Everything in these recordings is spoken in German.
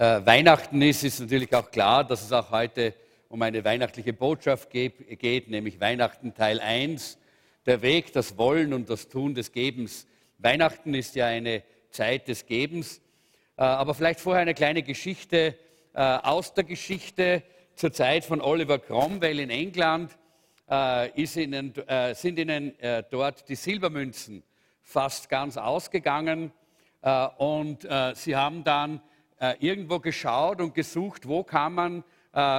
äh, Weihnachten ist, ist natürlich auch klar, dass es auch heute um eine weihnachtliche Botschaft geht, nämlich Weihnachten Teil 1, der Weg, das Wollen und das Tun des Gebens. Weihnachten ist ja eine Zeit des Gebens. Äh, aber vielleicht vorher eine kleine Geschichte äh, aus der Geschichte zur Zeit von Oliver Cromwell in England. Äh, ihnen, sind ihnen dort die Silbermünzen fast ganz ausgegangen. Und sie haben dann irgendwo geschaut und gesucht, wo kann man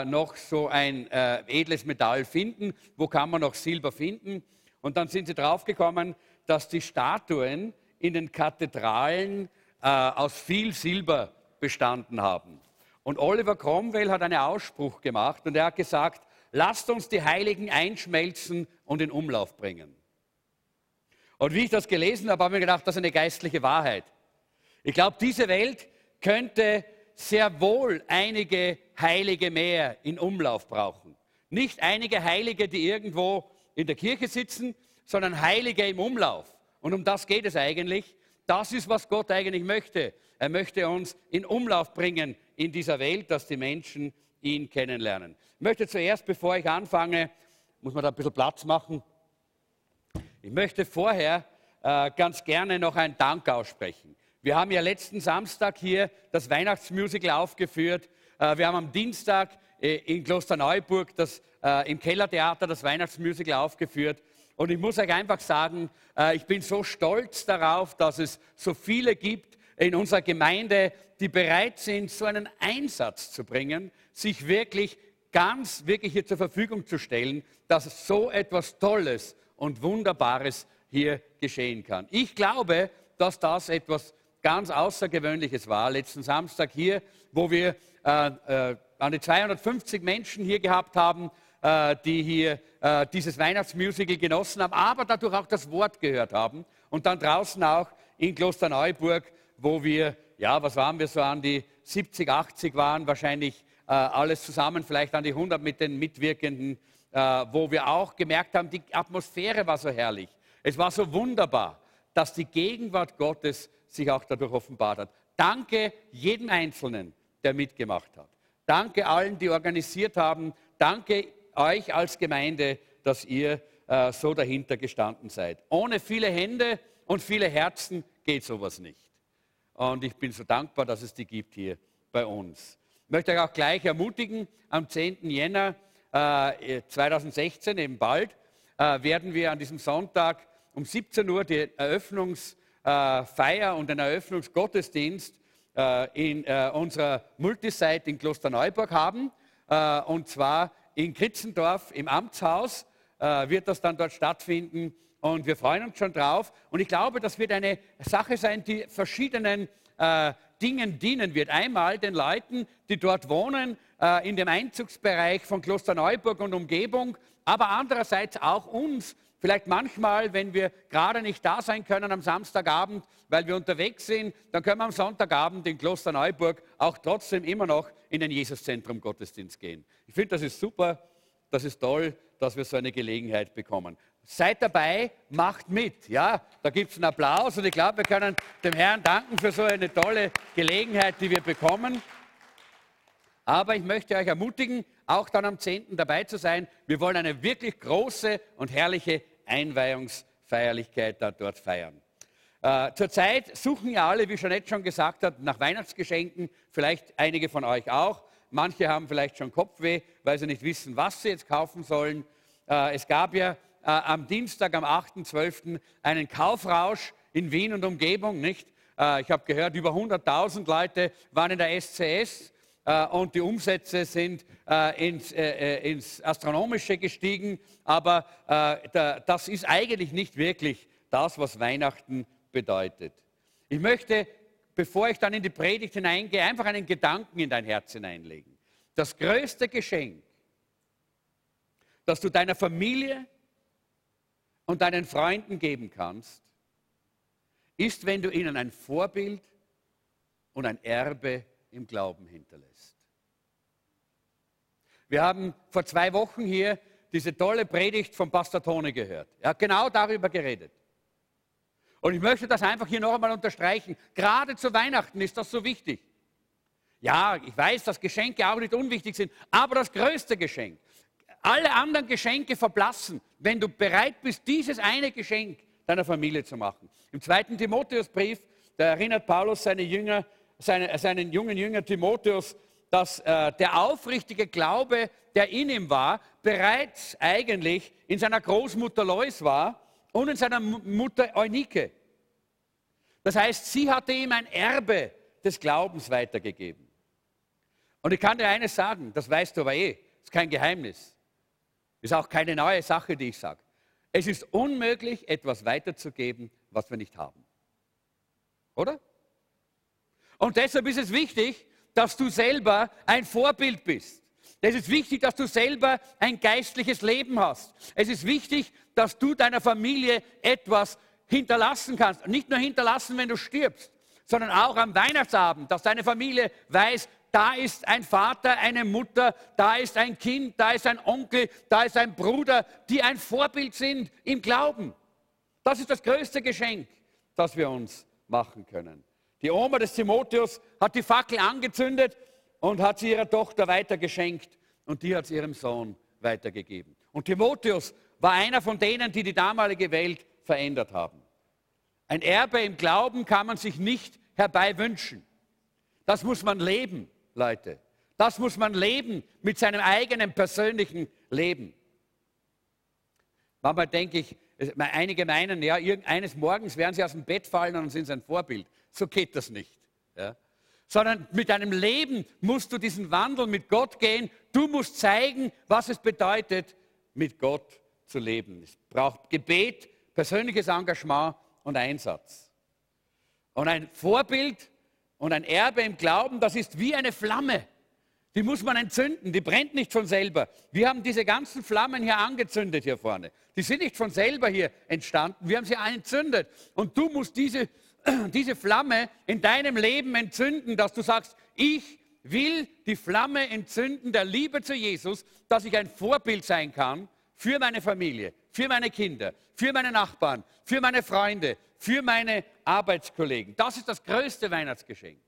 noch so ein edles Metall finden, wo kann man noch Silber finden. Und dann sind sie draufgekommen, dass die Statuen in den Kathedralen äh, aus viel Silber bestanden haben. Und Oliver Cromwell hat einen Ausspruch gemacht und er hat gesagt, lasst uns die Heiligen einschmelzen und in Umlauf bringen. Und wie ich das gelesen habe, habe ich mir gedacht, das ist eine geistliche Wahrheit. Ich glaube, diese Welt könnte sehr wohl einige Heilige mehr in Umlauf brauchen. Nicht einige Heilige, die irgendwo in der Kirche sitzen, sondern Heilige im Umlauf. Und um das geht es eigentlich. Das ist, was Gott eigentlich möchte. Er möchte uns in Umlauf bringen in dieser Welt, dass die Menschen ihn kennenlernen. Ich möchte zuerst, bevor ich anfange, muss man da ein bisschen Platz machen. Ich möchte vorher äh, ganz gerne noch einen Dank aussprechen. Wir haben ja letzten Samstag hier das Weihnachtsmusical aufgeführt. Äh, wir haben am Dienstag äh, in Klosterneuburg das, äh, im Kellertheater das Weihnachtsmusical aufgeführt. Und ich muss euch einfach sagen, ich bin so stolz darauf, dass es so viele gibt in unserer Gemeinde, die bereit sind, so einen Einsatz zu bringen, sich wirklich ganz, wirklich hier zur Verfügung zu stellen, dass so etwas Tolles und Wunderbares hier geschehen kann. Ich glaube, dass das etwas ganz Außergewöhnliches war, letzten Samstag hier, wo wir äh, äh, an die 250 Menschen hier gehabt haben, äh, die hier äh, dieses Weihnachtsmusical genossen haben, aber dadurch auch das Wort gehört haben. Und dann draußen auch in Klosterneuburg, wo wir, ja, was waren wir so an die 70, 80 waren, wahrscheinlich äh, alles zusammen, vielleicht an die 100 mit den Mitwirkenden, wo wir auch gemerkt haben, die Atmosphäre war so herrlich. Es war so wunderbar, dass die Gegenwart Gottes sich auch dadurch offenbart hat. Danke jedem Einzelnen, der mitgemacht hat. Danke allen, die organisiert haben. Danke euch als Gemeinde, dass ihr äh, so dahinter gestanden seid. Ohne viele Hände und viele Herzen geht sowas nicht. Und ich bin so dankbar, dass es die gibt hier bei uns. Ich möchte euch auch gleich ermutigen, am 10. Jänner äh, 2016, eben bald, äh, werden wir an diesem Sonntag um 17 Uhr die Eröffnungsfeier äh, und den Eröffnungsgottesdienst äh, in äh, unserer Multisite in Klosterneuburg haben. und zwar in Kritzendorf im Amtshaus wird das dann dort stattfinden und wir freuen uns schon drauf. Und ich glaube, das wird eine Sache sein, die verschiedenen Dingen dienen wird. Einmal den Leuten, die dort wohnen, in dem Einzugsbereich von Klosterneuburg und Umgebung, aber andererseits auch uns, Vielleicht manchmal, wenn wir gerade nicht da sein können am Samstagabend, weil wir unterwegs sind, dann können wir am Sonntagabend in Kloster Neuburg auch trotzdem immer noch in den Jesuszentrum Gottesdienst gehen. Ich finde, das ist super, das ist toll, dass wir so eine Gelegenheit bekommen. Seid dabei, macht mit. Ja, da gibt es einen Applaus und ich glaube, wir können dem Herrn danken für so eine tolle Gelegenheit, die wir bekommen. Aber ich möchte euch ermutigen, auch dann am 10. dabei zu sein. Wir wollen eine wirklich große und herrliche Einweihungsfeierlichkeit da dort feiern. Äh, zurzeit suchen ja alle, wie Jeanette schon gesagt hat, nach Weihnachtsgeschenken, vielleicht einige von euch auch. Manche haben vielleicht schon Kopfweh, weil sie nicht wissen, was sie jetzt kaufen sollen. Äh, es gab ja äh, am Dienstag, am 8.12. einen Kaufrausch in Wien und Umgebung, nicht? Äh, ich habe gehört, über 100.000 Leute waren in der SCS und die Umsätze sind äh, ins, äh, äh, ins, Astronomische gestiegen. Aber äh, da, das ist eigentlich nicht wirklich das, was Weihnachten bedeutet. Ich möchte, bevor ich dann in die Predigt hineingehe, einfach einen Gedanken in dein Herz hineinlegen. Das größte Geschenk, das du deiner Familie und deinen Freunden geben kannst, ist, wenn du ihnen ein Vorbild und ein Erbe im Glauben hinterlässt. Wir haben vor zwei Wochen hier diese tolle Predigt von Pastor Tone gehört. Er hat genau darüber geredet. Und ich möchte das einfach hier noch einmal unterstreichen. Gerade zu Weihnachten ist das so wichtig. Ja, ich weiß, dass Geschenke auch nicht unwichtig sind, aber das größte Geschenk. Alle anderen Geschenke verblassen, wenn du bereit bist, dieses eine Geschenk deiner Familie zu machen. Im zweiten Timotheusbrief, da erinnert Paulus seine Jünger, seine, seinen jungen Jünger Timotheus, dass äh, der aufrichtige Glaube, der in ihm war, bereits eigentlich in seiner Großmutter Lois war und in seiner Mutter Eunike. Das heißt, sie hatte ihm ein Erbe des Glaubens weitergegeben. Und ich kann dir eines sagen, das weißt du aber eh, ist kein Geheimnis. Ist auch keine neue Sache, die ich sage. Es ist unmöglich, etwas weiterzugeben, was wir nicht haben. Oder? Und deshalb ist es wichtig, dass du selber ein Vorbild bist. Es ist wichtig, dass du selber ein geistliches Leben hast. Es ist wichtig, dass du deiner Familie etwas hinterlassen kannst. Nicht nur hinterlassen, wenn du stirbst, sondern auch am Weihnachtsabend, dass deine Familie weiß, da ist ein Vater, eine Mutter, da ist ein Kind, da ist ein Onkel, da ist ein Bruder, die ein Vorbild sind im Glauben. Das ist das größte Geschenk, das wir uns machen können. Die Oma des Timotheus hat die Fackel angezündet und hat sie ihrer Tochter weitergeschenkt und die hat es ihrem Sohn weitergegeben. Und Timotheus war einer von denen, die die damalige Welt verändert haben. Ein Erbe im Glauben kann man sich nicht herbeiwünschen. Das muss man leben, Leute. Das muss man leben mit seinem eigenen persönlichen Leben. Manchmal denke ich, einige meinen, ja, eines Morgens werden sie aus dem Bett fallen und sind sein Vorbild. So geht das nicht. Ja? Sondern mit deinem Leben musst du diesen Wandel mit Gott gehen. Du musst zeigen, was es bedeutet, mit Gott zu leben. Es braucht Gebet, persönliches Engagement und Einsatz. Und ein Vorbild und ein Erbe im Glauben, das ist wie eine Flamme. Die muss man entzünden, die brennt nicht von selber. Wir haben diese ganzen Flammen hier angezündet hier vorne. Die sind nicht von selber hier entstanden, wir haben sie entzündet. Und du musst diese, diese Flamme in deinem Leben entzünden, dass du sagst, ich will die Flamme entzünden der Liebe zu Jesus, dass ich ein Vorbild sein kann für meine Familie, für meine Kinder, für meine Nachbarn, für meine Freunde, für meine Arbeitskollegen. Das ist das größte Weihnachtsgeschenk.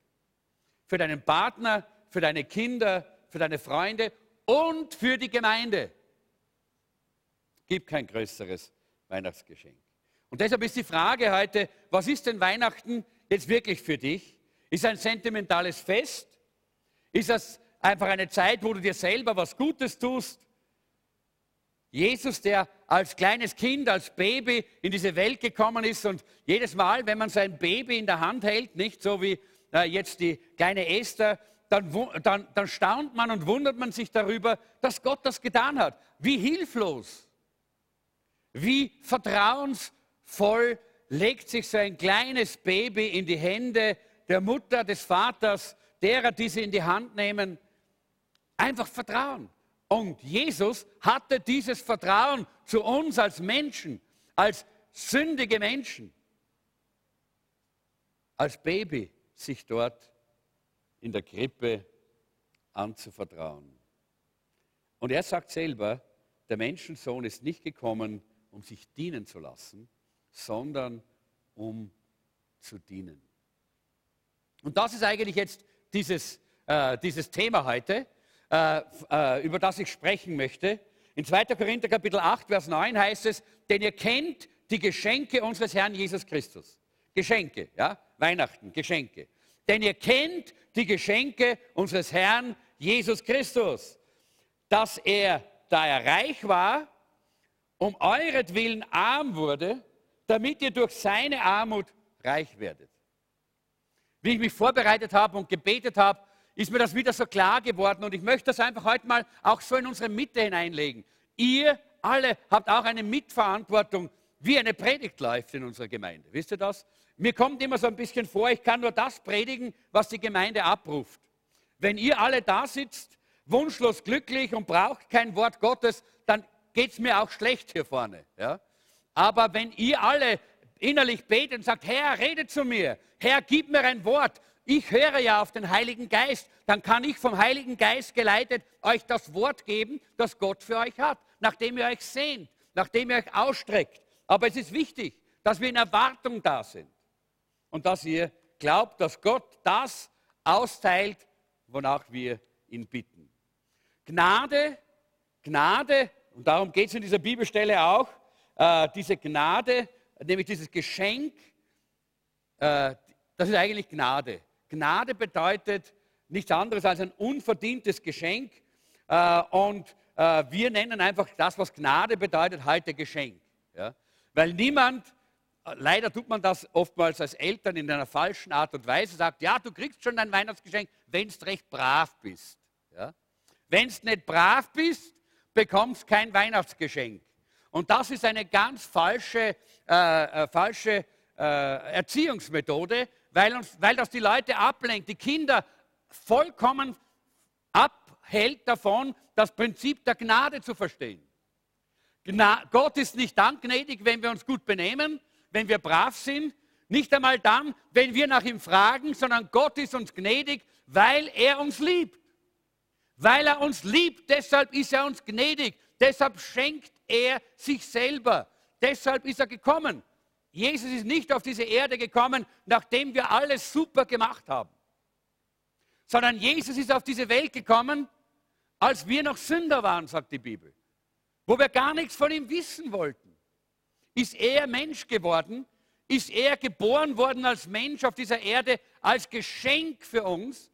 Für deinen Partner, für deine Kinder, für deine Freunde und für die Gemeinde. Gibt kein größeres Weihnachtsgeschenk. Und deshalb ist die Frage heute, was ist denn Weihnachten jetzt wirklich für dich? Ist ein sentimentales Fest? Ist das einfach eine Zeit, wo du dir selber was Gutes tust? Jesus, der als kleines Kind, als Baby in diese Welt gekommen ist und jedes Mal, wenn man sein Baby in der Hand hält, nicht so wie äh, jetzt die kleine Esther, dann, dann, dann staunt man und wundert man sich darüber, dass Gott das getan hat. Wie hilflos, wie vertrauensvoll legt sich so ein kleines Baby in die Hände der Mutter, des Vaters, derer, die sie in die Hand nehmen. Einfach Vertrauen. Und Jesus hatte dieses Vertrauen zu uns als Menschen, als sündige Menschen, als Baby sich dort in der Krippe anzuvertrauen. Und er sagt selber, der Menschensohn ist nicht gekommen, um sich dienen zu lassen, sondern um zu dienen. Und das ist eigentlich jetzt dieses, äh, dieses Thema heute. Äh, äh, über das ich sprechen möchte. In 2. Korinther Kapitel 8, Vers 9 heißt es, denn ihr kennt die Geschenke unseres Herrn Jesus Christus. Geschenke, ja, Weihnachten, Geschenke. Denn ihr kennt die Geschenke unseres Herrn Jesus Christus, dass er, da er reich war, um euretwillen arm wurde, damit ihr durch seine Armut reich werdet. Wie ich mich vorbereitet habe und gebetet habe, ist mir das wieder so klar geworden und ich möchte das einfach heute mal auch so in unsere Mitte hineinlegen. Ihr alle habt auch eine Mitverantwortung, wie eine Predigt läuft in unserer Gemeinde. Wisst ihr das? Mir kommt immer so ein bisschen vor, ich kann nur das predigen, was die Gemeinde abruft. Wenn ihr alle da sitzt, wunschlos glücklich und braucht kein Wort Gottes, dann geht es mir auch schlecht hier vorne. Ja? Aber wenn ihr alle innerlich betet und sagt, Herr, rede zu mir, Herr, gib mir ein Wort, ich höre ja auf den Heiligen Geist, dann kann ich vom Heiligen Geist geleitet euch das Wort geben, das Gott für euch hat, nachdem ihr euch sehnt, nachdem ihr euch ausstreckt. Aber es ist wichtig, dass wir in Erwartung da sind und dass ihr glaubt, dass Gott das austeilt, wonach wir ihn bitten. Gnade, Gnade, und darum geht es in dieser Bibelstelle auch, äh, diese Gnade, nämlich dieses Geschenk, äh, das ist eigentlich Gnade. Gnade bedeutet nichts anderes als ein unverdientes Geschenk. Äh, und äh, wir nennen einfach das, was Gnade bedeutet, heute Geschenk. Ja? Weil niemand, leider tut man das oftmals als Eltern in einer falschen Art und Weise, sagt, ja, du kriegst schon dein Weihnachtsgeschenk, wenn du recht brav bist. Ja? Wenn du nicht brav bist, bekommst kein Weihnachtsgeschenk. Und das ist eine ganz falsche, äh, äh, falsche äh, Erziehungsmethode, weil, uns, weil das die Leute ablenkt, die Kinder vollkommen abhält davon, das Prinzip der Gnade zu verstehen. Gna Gott ist nicht dann gnädig, wenn wir uns gut benehmen, wenn wir brav sind, nicht einmal dann, wenn wir nach ihm fragen, sondern Gott ist uns gnädig, weil er uns liebt. Weil er uns liebt, deshalb ist er uns gnädig. Deshalb schenkt er sich selber. Deshalb ist er gekommen. Jesus ist nicht auf diese Erde gekommen, nachdem wir alles super gemacht haben, sondern Jesus ist auf diese Welt gekommen, als wir noch Sünder waren, sagt die Bibel, wo wir gar nichts von ihm wissen wollten. Ist er Mensch geworden? Ist er geboren worden als Mensch auf dieser Erde, als Geschenk für uns,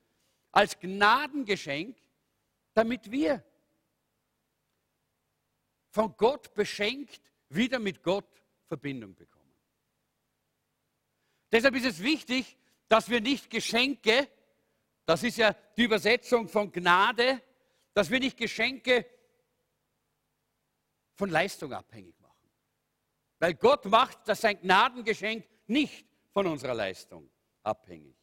als Gnadengeschenk, damit wir von Gott beschenkt wieder mit Gott Verbindung bekommen. Deshalb ist es wichtig, dass wir nicht Geschenke, das ist ja die Übersetzung von Gnade, dass wir nicht Geschenke von Leistung abhängig machen. Weil Gott macht das sein Gnadengeschenk nicht von unserer Leistung abhängig.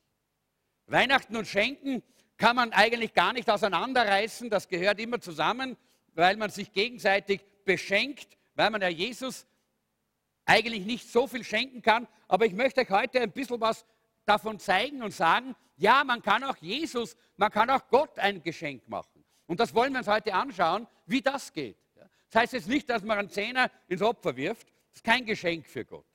Weihnachten und Schenken kann man eigentlich gar nicht auseinanderreißen, das gehört immer zusammen, weil man sich gegenseitig beschenkt, weil man ja Jesus eigentlich nicht so viel schenken kann. Aber ich möchte euch heute ein bisschen was davon zeigen und sagen, ja, man kann auch Jesus, man kann auch Gott ein Geschenk machen. Und das wollen wir uns heute anschauen, wie das geht. Das heißt jetzt nicht, dass man einen Zehner ins Opfer wirft. Das ist kein Geschenk für Gott.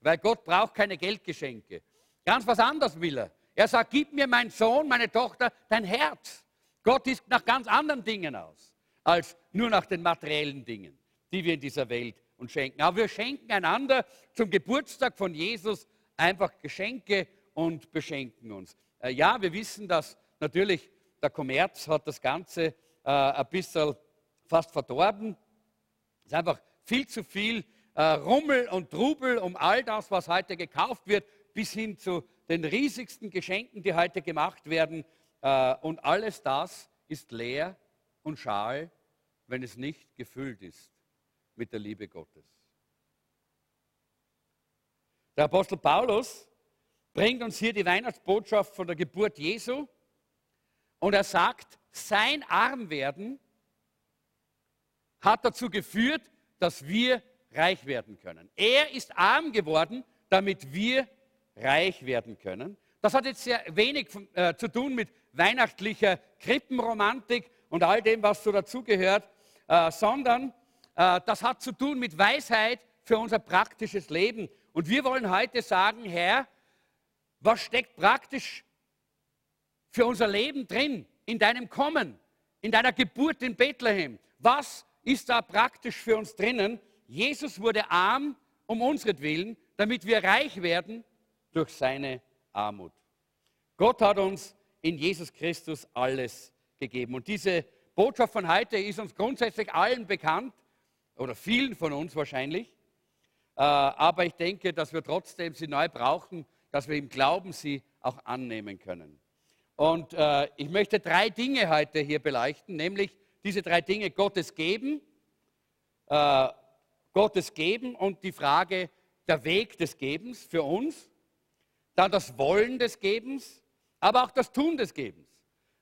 Weil Gott braucht keine Geldgeschenke. Ganz was anderes will er. Er sagt, gib mir mein Sohn, meine Tochter, dein Herz. Gott ist nach ganz anderen Dingen aus, als nur nach den materiellen Dingen, die wir in dieser Welt und schenken. Aber wir schenken einander zum Geburtstag von Jesus einfach Geschenke und beschenken uns. Äh, ja, wir wissen, dass natürlich der Kommerz hat das Ganze äh, ein bisschen fast verdorben. Es ist einfach viel zu viel äh, Rummel und Trubel um all das, was heute gekauft wird, bis hin zu den riesigsten Geschenken, die heute gemacht werden. Und alles das ist leer und schal, wenn es nicht gefüllt ist mit der Liebe Gottes. Der Apostel Paulus bringt uns hier die Weihnachtsbotschaft von der Geburt Jesu und er sagt, sein Armwerden hat dazu geführt, dass wir reich werden können. Er ist arm geworden, damit wir reich werden können. Das hat jetzt sehr wenig äh, zu tun mit weihnachtlicher Krippenromantik und all dem, was so dazugehört, äh, sondern äh, das hat zu tun mit Weisheit für unser praktisches Leben. Und wir wollen heute sagen, Herr, was steckt praktisch für unser Leben drin, in deinem Kommen, in deiner Geburt in Bethlehem? Was ist da praktisch für uns drinnen? Jesus wurde arm um unsretwillen, damit wir reich werden durch seine Armut. Gott hat uns in Jesus Christus alles gegeben. Und diese Botschaft von heute ist uns grundsätzlich allen bekannt oder vielen von uns wahrscheinlich. Äh, aber ich denke, dass wir trotzdem sie neu brauchen, dass wir im Glauben sie auch annehmen können. Und äh, ich möchte drei Dinge heute hier beleuchten, nämlich diese drei Dinge Gottes geben, äh, Gottes geben und die Frage der Weg des Gebens für uns, dann das Wollen des Gebens, aber auch das Tun des Gebens.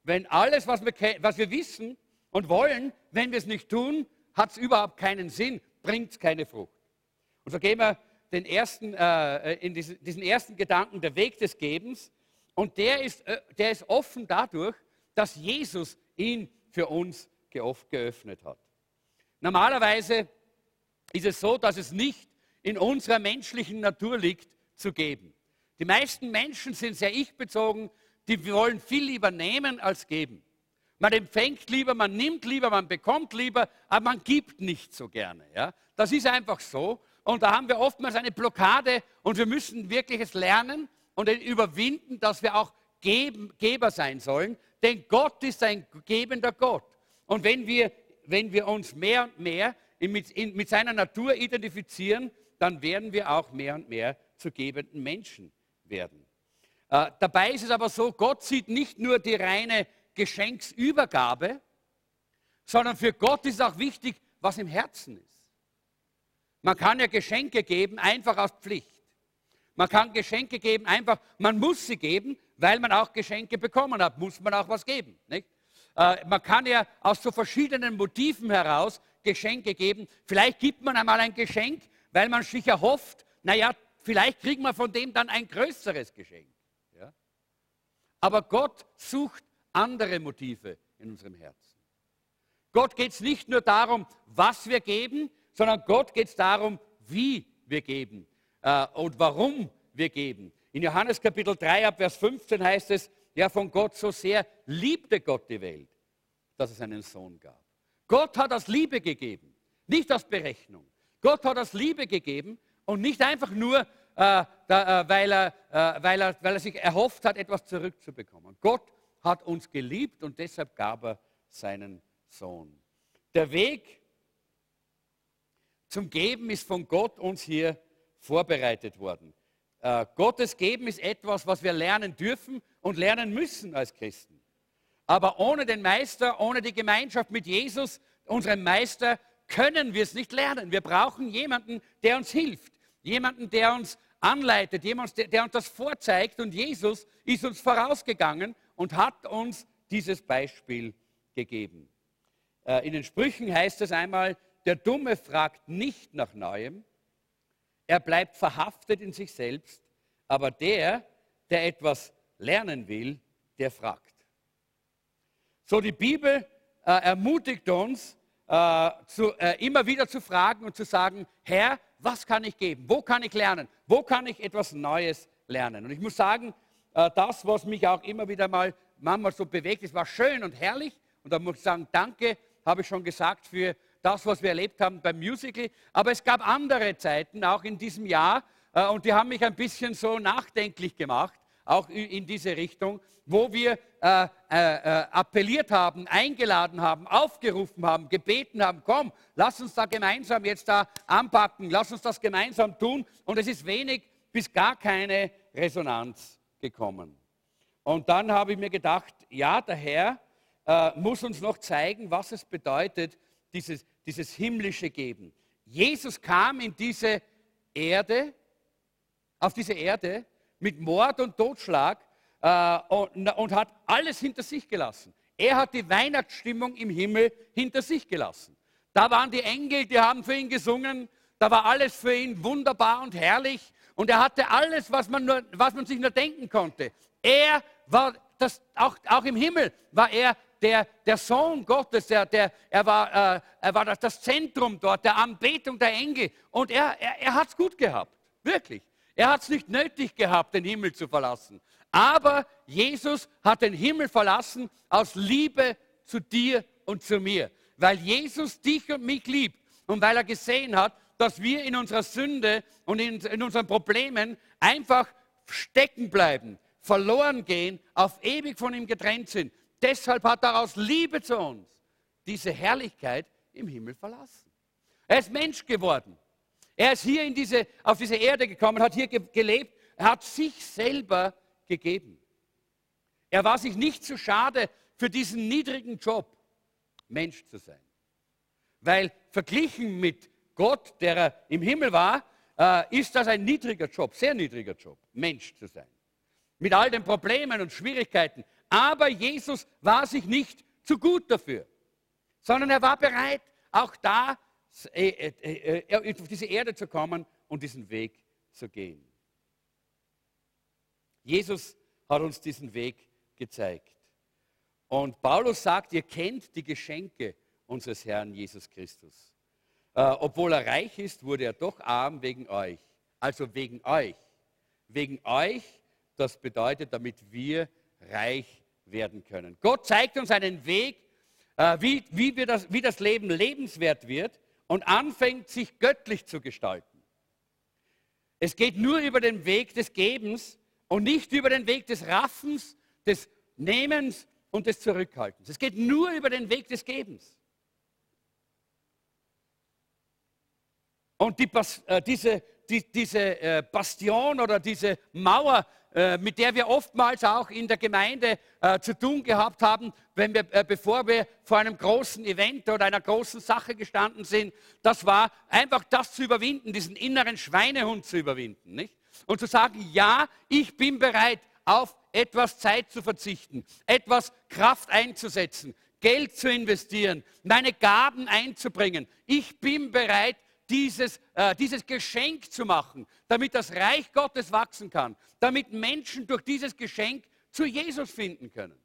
Wenn alles, was wir, was wir wissen und wollen, wenn wir es nicht tun, hat es überhaupt keinen Sinn, bringt es keine Frucht. Und so gehen wir den ersten, äh, in diesen, diesen, ersten Gedanken, der Weg des Gebens. Und der ist, äh, der ist offen dadurch, dass Jesus ihn für uns geöffnet hat. Normalerweise ist es so, dass es nicht in unserer menschlichen Natur liegt, zu geben. Die meisten Menschen sind sehr ich-bezogen, die wollen viel lieber nehmen als geben. Man empfängt lieber, man nimmt lieber, man bekommt lieber, aber man gibt nicht so gerne. Ja? Das ist einfach so. Und da haben wir oftmals eine Blockade und wir müssen wirklich es lernen und überwinden, dass wir auch Geben, Geber sein sollen. Denn Gott ist ein gebender Gott. Und wenn wir, wenn wir uns mehr und mehr mit, in, mit seiner Natur identifizieren, dann werden wir auch mehr und mehr zu gebenden Menschen werden. Äh, dabei ist es aber so, Gott sieht nicht nur die reine Geschenksübergabe, sondern für Gott ist auch wichtig, was im Herzen ist. Man kann ja Geschenke geben, einfach aus Pflicht. Man kann Geschenke geben, einfach, man muss sie geben, weil man auch Geschenke bekommen hat, muss man auch was geben. Äh, man kann ja aus so verschiedenen Motiven heraus Geschenke geben. Vielleicht gibt man einmal ein Geschenk, weil man sich erhofft, naja, vielleicht kriegt man von dem dann ein größeres Geschenk. Aber Gott sucht andere Motive in unserem Herzen. Gott geht es nicht nur darum, was wir geben, sondern Gott geht es darum, wie wir geben äh, und warum wir geben. In Johannes Kapitel 3 ab Vers 15 heißt es, ja von Gott so sehr liebte Gott die Welt, dass es einen Sohn gab. Gott hat das Liebe gegeben, nicht aus Berechnung. Gott hat das Liebe gegeben und nicht einfach nur, äh, da, äh, weil, er, äh, weil, er, weil er sich erhofft hat, etwas zurückzubekommen. Gott hat uns geliebt und deshalb gab er seinen Sohn. Der Weg zum Geben ist von Gott uns hier vorbereitet worden. Äh, Gottes Geben ist etwas, was wir lernen dürfen und lernen müssen als Christen. Aber ohne den Meister, ohne die Gemeinschaft mit Jesus, unserem Meister, können wir es nicht lernen. Wir brauchen jemanden, der uns hilft, jemanden, der uns anleitet, jemanden, der uns das vorzeigt. Und Jesus ist uns vorausgegangen und hat uns dieses Beispiel gegeben. Äh, in den Sprüchen heißt es einmal, der Dumme fragt nicht nach Neuem, er bleibt verhaftet in sich selbst, aber der, der etwas lernen will, der fragt. So, die Bibel äh, ermutigt uns, äh, zu, äh, immer wieder zu fragen und zu sagen, Herr, was kann ich geben? Wo kann ich lernen? Wo kann ich etwas Neues lernen? Und ich muss sagen, äh, das, was mich auch immer wieder mal manchmal so bewegt, es war schön und herrlich. Und da muss ich sagen, danke, habe ich schon gesagt, für das, was wir erlebt haben beim Musical. Aber es gab andere Zeiten, auch in diesem Jahr, äh, und die haben mich ein bisschen so nachdenklich gemacht, auch in diese Richtung, wo wir äh, äh, äh, appelliert haben, eingeladen haben, aufgerufen haben, gebeten haben, komm, lass uns da gemeinsam jetzt da anpacken, lass uns das gemeinsam tun. Und es ist wenig bis gar keine Resonanz gekommen. Und dann habe ich mir gedacht, ja, der Herr äh, muss uns noch zeigen, was es bedeutet, dieses, dieses himmlische Geben. Jesus kam in diese Erde, auf diese Erde mit Mord und Totschlag äh, und, und hat alles hinter sich gelassen. Er hat die Weihnachtsstimmung im Himmel hinter sich gelassen. Da waren die Engel, die haben für ihn gesungen. Da war alles für ihn wunderbar und herrlich. Und er hatte alles, was man, nur, was man sich nur denken konnte. Er war, das, auch, auch im Himmel war er der, der Sohn Gottes, der, der, er war, äh, er war das, das, Zentrum dort, der Anbetung der Engel. Und er, er, er hat es gut gehabt, wirklich. Er hat es nicht nötig gehabt, den Himmel zu verlassen. Aber Jesus hat den Himmel verlassen aus Liebe zu dir und zu mir. Weil Jesus dich und mich liebt und weil er gesehen hat, dass wir in unserer Sünde und in, in unseren Problemen einfach stecken bleiben, verloren gehen, auf ewig von ihm getrennt sind. Deshalb hat er aus Liebe zu uns diese Herrlichkeit im Himmel verlassen. Er ist Mensch geworden. Er ist hier diese, auf diese Erde gekommen, hat hier gelebt, er hat sich selber gegeben. Er war sich nicht zu schade für diesen niedrigen Job, Mensch zu sein. Weil verglichen mit Gott, der er im Himmel war, äh, ist das ein niedriger Job, sehr niedriger Job, Mensch zu sein. Mit all den Problemen und Schwierigkeiten. Aber Jesus war sich nicht zu gut dafür, sondern er war bereit, auch da äh, äh, äh, auf diese Erde zu kommen und diesen Weg zu gehen. Jesus hat uns diesen Weg gezeigt. Und Paulus sagt, ihr kennt die Geschenke unseres Herrn Jesus Christus. Äh, obwohl er reich ist, wurde er doch arm wegen euch. Also wegen euch. Wegen euch, das bedeutet, damit wir reich werden können. Gott zeigt uns einen Weg, äh, wie, wie, das, wie das Leben lebenswert wird und anfängt, sich göttlich zu gestalten. Es geht nur über den Weg des Gebens und nicht über den Weg des Raffens, des Nehmens und des Zurückhaltens. Es geht nur über den Weg des Gebens. Und die, äh, diese, die, diese äh, Bastion oder diese Mauer, mit der wir oftmals auch in der Gemeinde äh, zu tun gehabt haben, wenn wir, äh, bevor wir vor einem großen Event oder einer großen Sache gestanden sind, das war einfach das zu überwinden, diesen inneren Schweinehund zu überwinden. Nicht? Und zu sagen, ja, ich bin bereit, auf etwas Zeit zu verzichten, etwas Kraft einzusetzen, Geld zu investieren, meine Gaben einzubringen. Ich bin bereit, dieses, äh, dieses Geschenk zu machen, damit das Reich Gottes wachsen kann, damit Menschen durch dieses Geschenk zu Jesus finden können.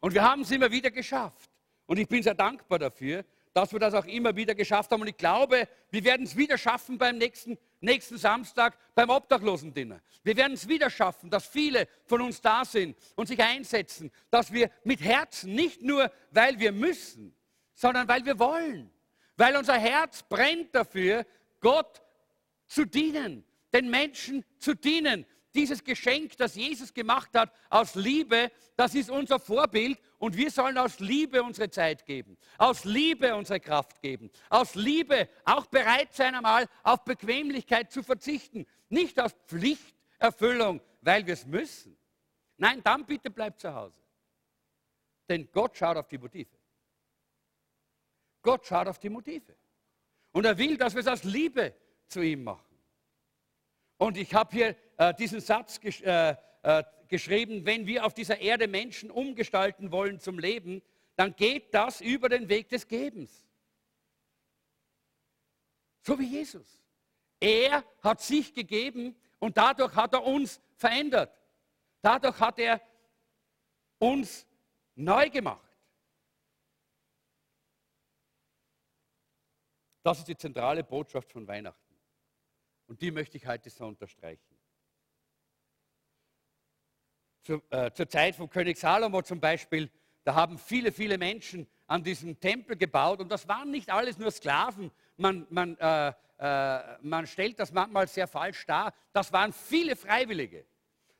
Und wir haben es immer wieder geschafft. Und ich bin sehr dankbar dafür, dass wir das auch immer wieder geschafft haben. Und ich glaube, wir werden es wieder schaffen beim nächsten, nächsten Samstag beim Obdachlosendinner. Wir werden es wieder schaffen, dass viele von uns da sind und sich einsetzen, dass wir mit Herzen, nicht nur weil wir müssen, sondern weil wir wollen, weil unser Herz brennt dafür, Gott zu dienen, den Menschen zu dienen. Dieses Geschenk, das Jesus gemacht hat aus Liebe, das ist unser Vorbild und wir sollen aus Liebe unsere Zeit geben, aus Liebe unsere Kraft geben, aus Liebe auch bereit sein, einmal auf Bequemlichkeit zu verzichten, nicht aus Pflichterfüllung, weil wir es müssen. Nein, dann bitte bleibt zu Hause. Denn Gott schaut auf die Motive. Gott schaut auf die Motive. Und er will, dass wir es aus Liebe zu ihm machen. Und ich habe hier äh, diesen Satz gesch äh, äh, geschrieben, wenn wir auf dieser Erde Menschen umgestalten wollen zum Leben, dann geht das über den Weg des Gebens. So wie Jesus. Er hat sich gegeben und dadurch hat er uns verändert. Dadurch hat er uns neu gemacht. Das ist die zentrale Botschaft von Weihnachten. Und die möchte ich heute so unterstreichen. Zur, äh, zur Zeit von König Salomo zum Beispiel, da haben viele, viele Menschen an diesem Tempel gebaut und das waren nicht alles nur Sklaven. Man, man, äh, äh, man stellt das manchmal sehr falsch dar. Das waren viele Freiwillige.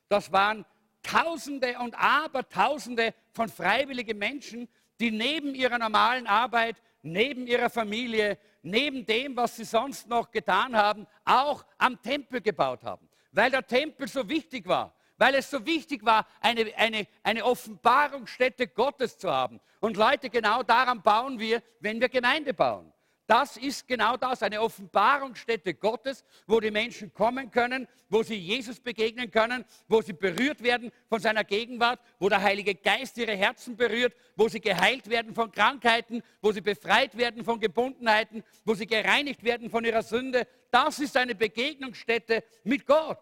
Das waren Tausende und Abertausende von freiwilligen Menschen, die neben ihrer normalen Arbeit neben ihrer Familie, neben dem, was sie sonst noch getan haben, auch am Tempel gebaut haben. Weil der Tempel so wichtig war, weil es so wichtig war, eine, eine, eine Offenbarungsstätte Gottes zu haben. Und Leute, genau daran bauen wir, wenn wir Gemeinde bauen. Das ist genau das, eine Offenbarungsstätte Gottes, wo die Menschen kommen können, wo sie Jesus begegnen können, wo sie berührt werden von seiner Gegenwart, wo der Heilige Geist ihre Herzen berührt, wo sie geheilt werden von Krankheiten, wo sie befreit werden von Gebundenheiten, wo sie gereinigt werden von ihrer Sünde. Das ist eine Begegnungsstätte mit Gott.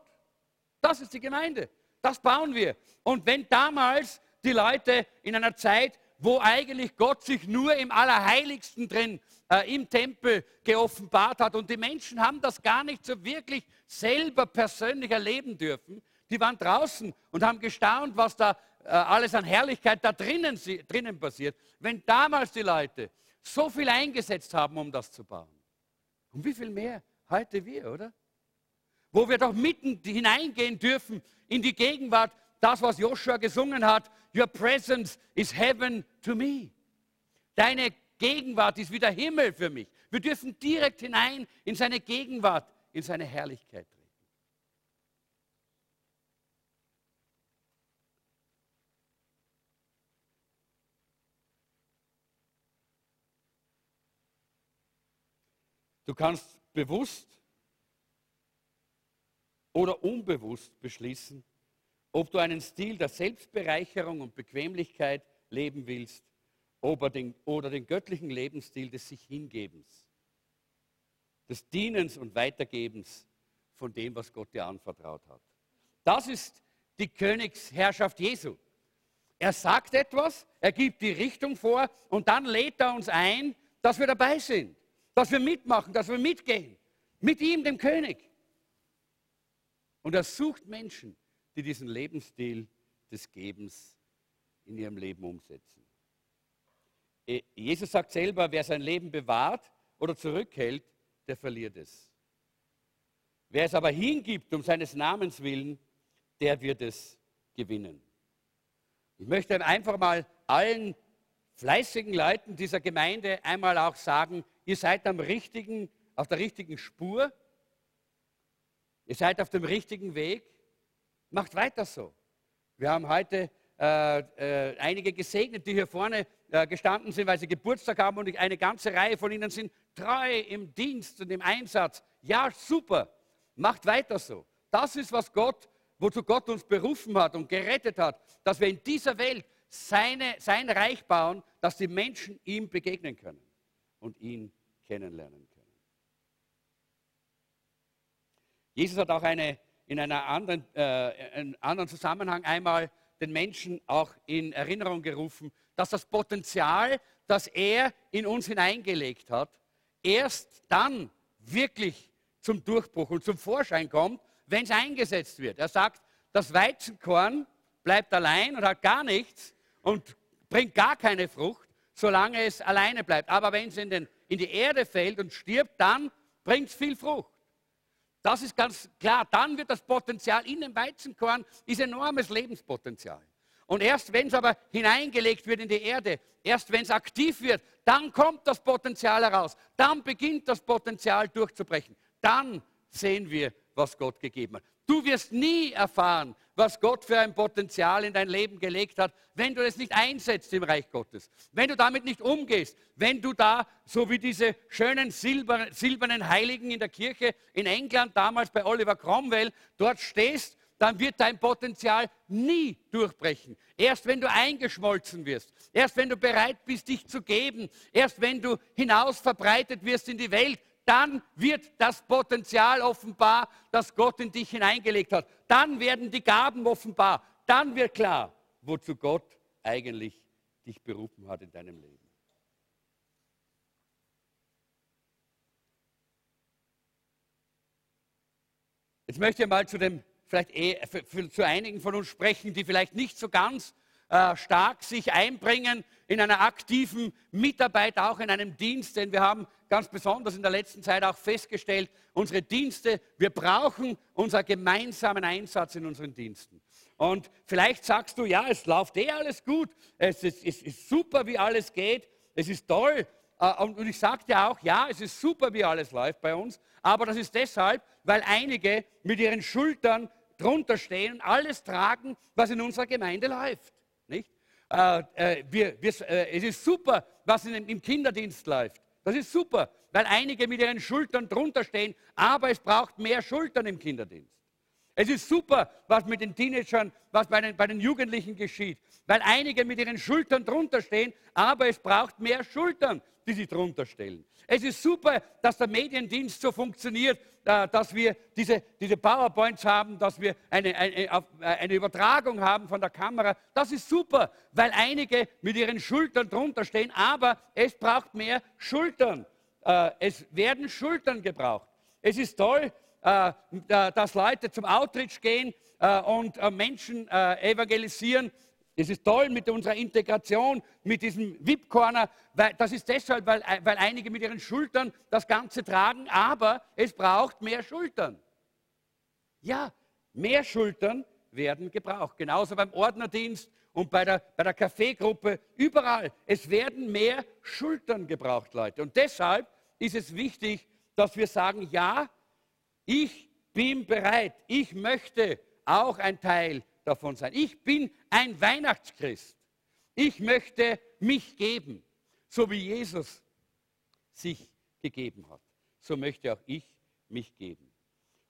Das ist die Gemeinde. Das bauen wir. Und wenn damals die Leute in einer Zeit, wo eigentlich Gott sich nur im Allerheiligsten drin äh, im Tempel geoffenbart hat. Und die Menschen haben das gar nicht so wirklich selber persönlich erleben dürfen. Die waren draußen und haben gestaunt, was da äh, alles an Herrlichkeit da drinnen, drinnen passiert. Wenn damals die Leute so viel eingesetzt haben, um das zu bauen. Und wie viel mehr heute wir, oder? Wo wir doch mitten hineingehen dürfen in die Gegenwart, das, was Joshua gesungen hat, Your presence is heaven to me. Deine Gegenwart ist wie der Himmel für mich. Wir dürfen direkt hinein in seine Gegenwart, in seine Herrlichkeit treten. Du kannst bewusst oder unbewusst beschließen, ob du einen Stil der Selbstbereicherung und Bequemlichkeit leben willst oder den, oder den göttlichen Lebensstil des sich Hingebens, des Dienens und Weitergebens von dem, was Gott dir anvertraut hat. Das ist die Königsherrschaft Jesu. Er sagt etwas, er gibt die Richtung vor und dann lädt er uns ein, dass wir dabei sind, dass wir mitmachen, dass wir mitgehen. Mit ihm, dem König. Und er sucht Menschen, die diesen Lebensstil des Gebens in ihrem Leben umsetzen. Äh, Jesus sagt selber, wer sein Leben bewahrt oder zurückhält, der verliert es. Wer es aber hingibt um seines Namens willen, der wird es gewinnen. Ich möchte einfach mal allen fleißigen Leuten dieser Gemeinde einmal auch sagen, ihr seid am richtigen, auf der richtigen Spur, ihr seid auf dem richtigen Weg, macht weiter so. Wir haben heute äh, äh, einige gesegnet, die hier vorne äh, gestanden sind, weil sie Geburtstag haben und eine ganze Reihe von ihnen sind treu im Dienst und im Einsatz. Ja, super, macht weiter so. Das ist, was Gott, wozu Gott uns berufen hat und gerettet hat, dass wir in dieser Welt seine, sein Reich bauen, dass die Menschen ihm begegnen können und ihn kennenlernen können. Jesus hat auch eine, in einem anderen, äh, einem anderen Zusammenhang einmal den Menschen auch in Erinnerung gerufen, dass das Potenzial, das er in uns hineingelegt hat, erst dann wirklich zum Durchbruch und zum Vorschein kommt, wenn es eingesetzt wird. Er sagt, das Weizenkorn bleibt allein und hat gar nichts und bringt gar keine Frucht, solange es alleine bleibt. Aber wenn es in, den, in die Erde fällt und stirbt, dann bringt es viel Frucht. Das ist ganz klar. Dann wird das Potenzial in dem Weizenkorn, ist enormes Lebenspotenzial. Und erst wenn es aber hineingelegt wird in die Erde, erst wenn es aktiv wird, dann kommt das Potenzial heraus. Dann beginnt das Potenzial durchzubrechen. Dann sehen wir, was Gott gegeben hat. Du wirst nie erfahren, was Gott für ein Potenzial in dein Leben gelegt hat, wenn du es nicht einsetzt im Reich Gottes, wenn du damit nicht umgehst, wenn du da, so wie diese schönen silber, silbernen Heiligen in der Kirche in England, damals bei Oliver Cromwell, dort stehst, dann wird dein Potenzial nie durchbrechen. Erst wenn du eingeschmolzen wirst, erst wenn du bereit bist, dich zu geben, erst wenn du hinaus verbreitet wirst in die Welt, dann wird das Potenzial offenbar, das Gott in dich hineingelegt hat. Dann werden die Gaben offenbar. Dann wird klar, wozu Gott eigentlich dich berufen hat in deinem Leben. Jetzt möchte ich mal zu dem, vielleicht eh, für, für, zu einigen von uns sprechen, die vielleicht nicht so ganz äh, stark sich einbringen in einer aktiven Mitarbeit, auch in einem Dienst, denn wir haben ganz besonders in der letzten Zeit auch festgestellt, unsere Dienste, wir brauchen unseren gemeinsamen Einsatz in unseren Diensten. Und vielleicht sagst du, ja, es läuft eh alles gut, es ist, es ist super, wie alles geht, es ist toll. Äh, und ich dir auch, ja, es ist super, wie alles läuft bei uns, aber das ist deshalb, weil einige mit ihren Schultern drunter stehen und alles tragen, was in unserer Gemeinde läuft. Nicht? Äh, äh, wir, wir, äh, es ist super, was in, im Kinderdienst läuft. Das ist super, weil einige mit ihren Schultern drunter stehen, aber es braucht mehr Schultern im Kinderdienst. Es ist super, was mit den Teenagern, was bei den, bei den Jugendlichen geschieht, weil einige mit ihren Schultern drunter stehen, aber es braucht mehr Schultern, die sie drunter stellen. Es ist super, dass der Mediendienst so funktioniert, äh, dass wir diese, diese PowerPoints haben, dass wir eine, eine, eine Übertragung haben von der Kamera. Das ist super, weil einige mit ihren Schultern drunter stehen, aber es braucht mehr Schultern. Äh, es werden Schultern gebraucht. Es ist toll, äh, dass Leute zum Outreach gehen und Menschen evangelisieren es ist toll mit unserer Integration, mit diesem VIP-Corner. Das ist deshalb, weil, weil einige mit ihren Schultern das Ganze tragen, aber es braucht mehr Schultern. Ja, mehr Schultern werden gebraucht. Genauso beim Ordnerdienst und bei der, bei der Kaffeegruppe, überall. Es werden mehr Schultern gebraucht, Leute. Und deshalb ist es wichtig, dass wir sagen, ja, ich bin bereit, ich möchte auch ein Teil davon sein. Ich bin ein Weihnachtschrist. Ich möchte mich geben, so wie Jesus sich gegeben hat. So möchte auch ich mich geben.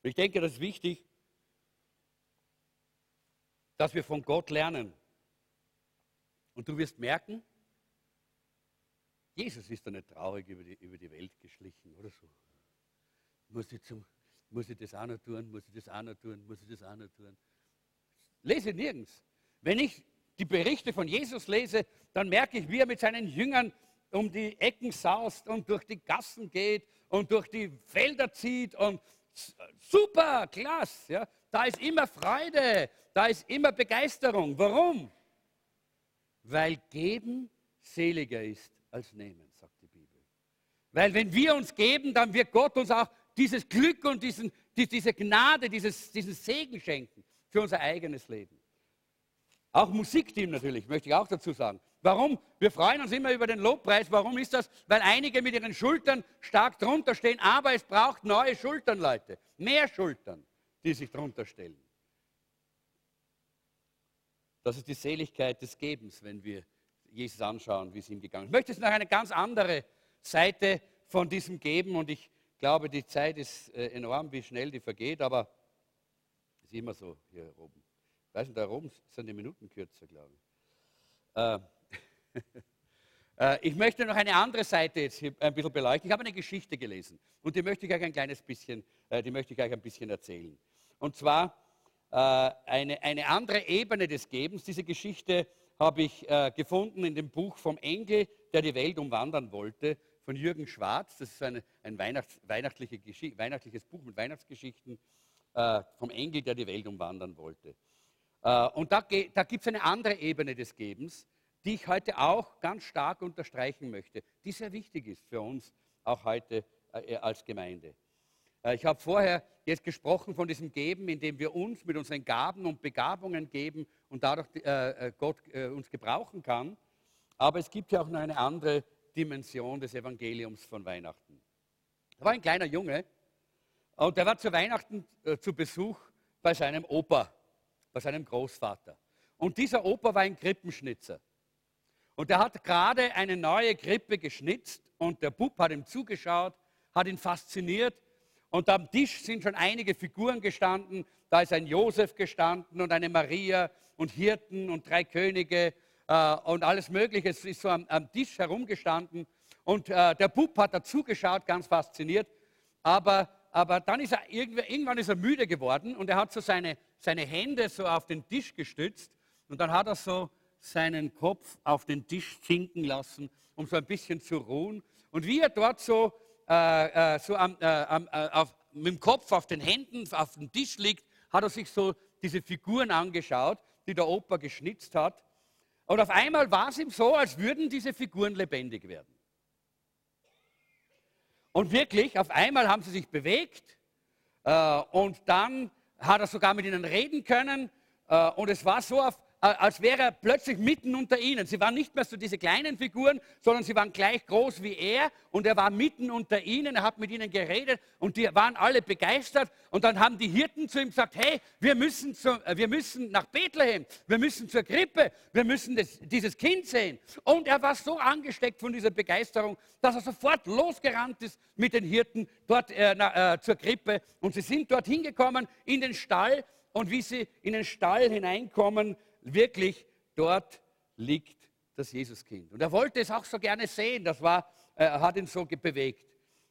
Und ich denke, das ist wichtig, dass wir von Gott lernen. Und du wirst merken, Jesus ist da nicht traurig über die, über die Welt geschlichen oder so. Muss ich, zum, muss ich das auch noch tun, muss ich das auch noch tun, muss ich das auch noch tun. Lese nirgends. Wenn ich die Berichte von Jesus lese, dann merke ich, wie er mit seinen Jüngern um die Ecken saust und durch die Gassen geht und durch die Felder zieht und super, klasse. Ja? Da ist immer Freude, da ist immer Begeisterung. Warum? Weil geben seliger ist als nehmen, sagt die Bibel. Weil wenn wir uns geben, dann wird Gott uns auch dieses Glück und diesen, diese Gnade, dieses, diesen Segen schenken für unser eigenes Leben. Auch Musikteam natürlich, möchte ich auch dazu sagen. Warum? Wir freuen uns immer über den Lobpreis. Warum ist das? Weil einige mit ihren Schultern stark drunter stehen, aber es braucht neue Schultern, Leute. Mehr Schultern, die sich drunter stellen. Das ist die Seligkeit des Gebens, wenn wir Jesus anschauen, wie es ihm gegangen ist. Ich möchte jetzt noch eine ganz andere Seite von diesem Geben und ich glaube, die Zeit ist äh, enorm, wie schnell die vergeht, aber ist immer so hier oben. Ich weiß nicht, da oben sind die Minuten kürzer, glaube ich. Äh, Äh, ich möchte noch eine andere Seite jetzt hier ein bisschen beleuchten. Ich habe eine Geschichte gelesen und die möchte ich euch ein kleines bisschen, äh, die möchte ich euch ein bisschen erzählen. Und zwar äh, eine, eine andere Ebene des Gebens. Diese Geschichte habe ich gefunden in dem Buch vom Engel, der die Welt umwandern wollte, von Jürgen Schwarz. Das ist eine, ein Weihnachts, weihnachtliche weihnachtliches Buch mit Weihnachtsgeschichten vom Engel, der die Welt umwandern wollte. Und da, da gibt es eine andere Ebene des Gebens die ich heute auch ganz stark unterstreichen möchte, die sehr wichtig ist für uns, auch heute äh, als Gemeinde. Äh, ich habe vorher jetzt gesprochen von diesem Geben, indem wir uns mit unseren Gaben und Begabungen geben und dadurch äh, Gott uns gebrauchen kann. Aber es gibt ja auch noch eine andere Dimension des Evangeliums von Weihnachten. Da war ein kleiner Junge und der war zu Weihnachten zu Besuch bei seinem Opa, bei seinem Großvater. Und dieser Opa war ein Krippenschnitzer. Und er hat gerade eine neue Krippe geschnitzt und der Bub hat ihm zugeschaut, hat ihn fasziniert. Und am Tisch sind schon einige Figuren gestanden. Da ist ein Josef gestanden und eine Maria und Hirten und drei Könige äh, und alles Mögliche. Es ist so am, am Tisch herumgestanden. Und äh, der Bub hat dazugeschaut, ganz fasziniert. Aber, aber dann ist er irgendwann ist er müde geworden und er hat so seine, seine Hände so auf den Tisch gestützt. Und dann hat er so seinen Kopf auf den Tisch sinken lassen, um so ein bisschen zu ruhen. Und wie er dort so, äh, äh so am, äh, äh, auf, mit dem Kopf auf den Händen auf dem Tisch liegt, hat er sich so diese Figuren angeschaut, die der Opa geschnitzt hat. Und auf einmal war es ihm so, als würden diese Figuren lebendig werden. Und wirklich, auf einmal haben sie sich bewegt äh, und dann hat er sogar mit ihnen reden können. Äh, und es war so auf, als wäre er plötzlich mitten unter ihnen. Sie waren nicht mehr so diese kleinen Figuren, sondern sie waren gleich groß wie er und er war mitten unter ihnen, er hat mit ihnen geredet und die waren alle begeistert. Und dann haben die Hirten zu ihm gesagt, hey, wir müssen, zu, äh, wir müssen nach Bethlehem, wir müssen zur Krippe, wir müssen das, dieses Kind sehen. Und er war so angesteckt von dieser Begeisterung, dass er sofort losgerannt ist mit den Hirten dort äh, na, äh, zur Krippe. Und sie sind dort hingekommen in den Stall. Und wie sie in den Stall hineinkommen, wirklich dort liegt das Jesuskind. Und er wollte es auch so gerne sehen, das war, äh, hat ihn so bewegt.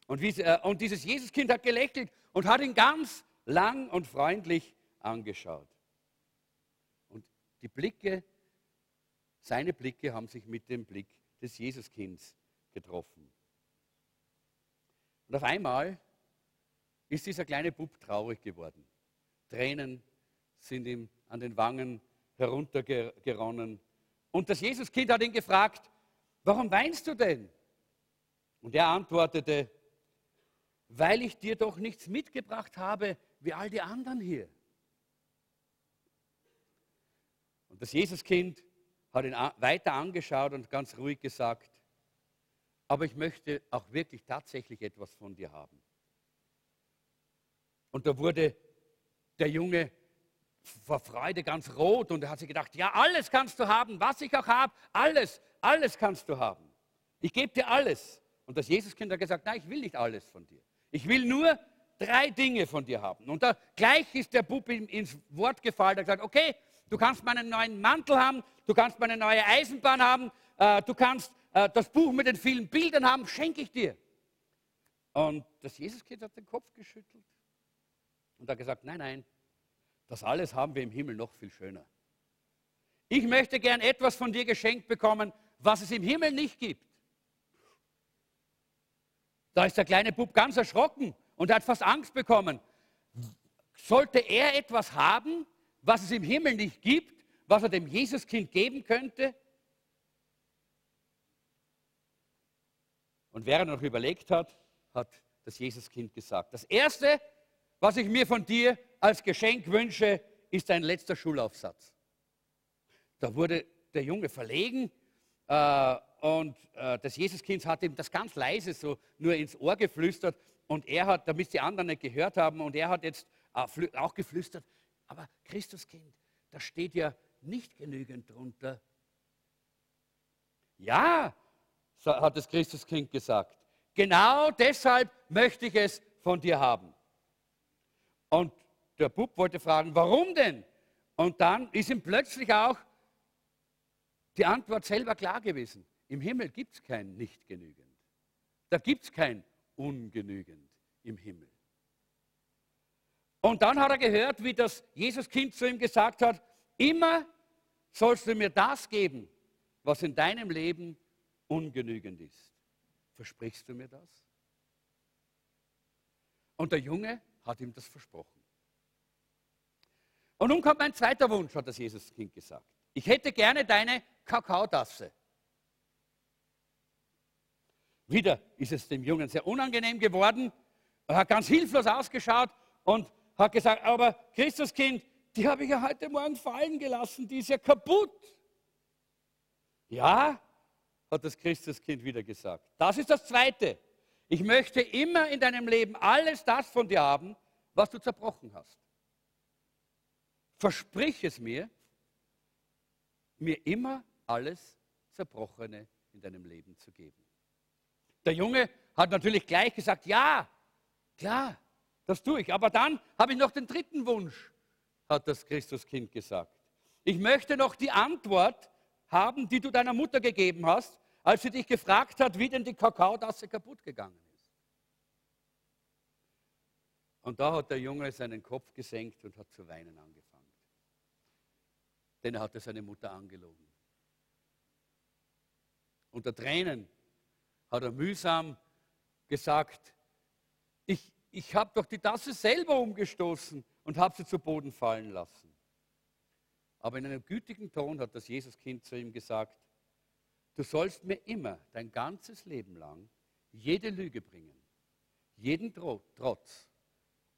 Und, wie, äh, und dieses Jesuskind hat gelächelt und hat ihn ganz lang und freundlich angeschaut. Und die Blicke, seine Blicke haben sich mit dem Blick des Jesuskinds getroffen. Und auf einmal ist dieser kleine Bub traurig geworden. Tränen sind ihm an den Wangen heruntergeronnen. Und das Jesuskind hat ihn gefragt, warum weinst du denn? Und er antwortete, weil ich dir doch nichts mitgebracht habe wie all die anderen hier. Und das Jesuskind hat ihn weiter angeschaut und ganz ruhig gesagt, aber ich möchte auch wirklich tatsächlich etwas von dir haben. Und da wurde der Junge vor Freude ganz rot und er hat sich gedacht, ja, alles kannst du haben, was ich auch habe, alles, alles kannst du haben. Ich gebe dir alles. Und das Jesuskind hat gesagt, nein, ich will nicht alles von dir. Ich will nur drei Dinge von dir haben. Und da gleich ist der Bub ins Wort gefallen, er hat gesagt, okay, du kannst meinen neuen Mantel haben, du kannst meine neue Eisenbahn haben, äh, du kannst äh, das Buch mit den vielen Bildern haben, schenke ich dir. Und das Jesuskind hat den Kopf geschüttelt und hat gesagt, nein, nein, das alles haben wir im Himmel noch viel schöner. Ich möchte gern etwas von dir geschenkt bekommen, was es im Himmel nicht gibt. Da ist der kleine Bub ganz erschrocken und hat fast Angst bekommen. sollte er etwas haben, was es im Himmel nicht gibt, was er dem Jesuskind geben könnte? Und während er noch überlegt hat, hat das Jesuskind gesagt, das Erste, was ich mir von dir als Geschenk wünsche, ist ein letzter Schulaufsatz. Da wurde der Junge verlegen äh, und äh, das Jesuskind hat ihm das ganz leise so nur ins Ohr geflüstert und er hat, damit die anderen nicht gehört haben, und er hat jetzt auch geflüstert, aber Christuskind, da steht ja nicht genügend drunter. Ja, hat das Christuskind gesagt. Genau deshalb möchte ich es von dir haben. Und der Bub wollte fragen, warum denn? Und dann ist ihm plötzlich auch die Antwort selber klar gewesen. Im Himmel gibt es kein nicht genügend. Da gibt es kein ungenügend im Himmel. Und dann hat er gehört, wie das Jesuskind zu ihm gesagt hat, immer sollst du mir das geben, was in deinem Leben ungenügend ist. Versprichst du mir das? Und der Junge hat ihm das versprochen. Und nun kommt mein zweiter Wunsch, hat das Jesuskind gesagt. Ich hätte gerne deine Kakaotasse. Wieder ist es dem Jungen sehr unangenehm geworden. Er hat ganz hilflos ausgeschaut und hat gesagt, aber Christuskind, die habe ich ja heute Morgen fallen gelassen, die ist ja kaputt. Ja, hat das Christuskind wieder gesagt. Das ist das Zweite. Ich möchte immer in deinem Leben alles das von dir haben, was du zerbrochen hast. Versprich es mir, mir immer alles Zerbrochene in deinem Leben zu geben. Der Junge hat natürlich gleich gesagt, ja, klar, das tue ich. Aber dann habe ich noch den dritten Wunsch, hat das Christuskind gesagt. Ich möchte noch die Antwort haben, die du deiner Mutter gegeben hast, als sie dich gefragt hat, wie denn die Kakaotasse kaputt gegangen ist. Und da hat der Junge seinen Kopf gesenkt und hat zu weinen angefangen. Denn er hatte seine Mutter angelogen. Unter Tränen hat er mühsam gesagt, ich, ich habe doch die Tasse selber umgestoßen und habe sie zu Boden fallen lassen. Aber in einem gütigen Ton hat das Jesuskind zu ihm gesagt, du sollst mir immer dein ganzes Leben lang jede Lüge bringen, jeden Trotz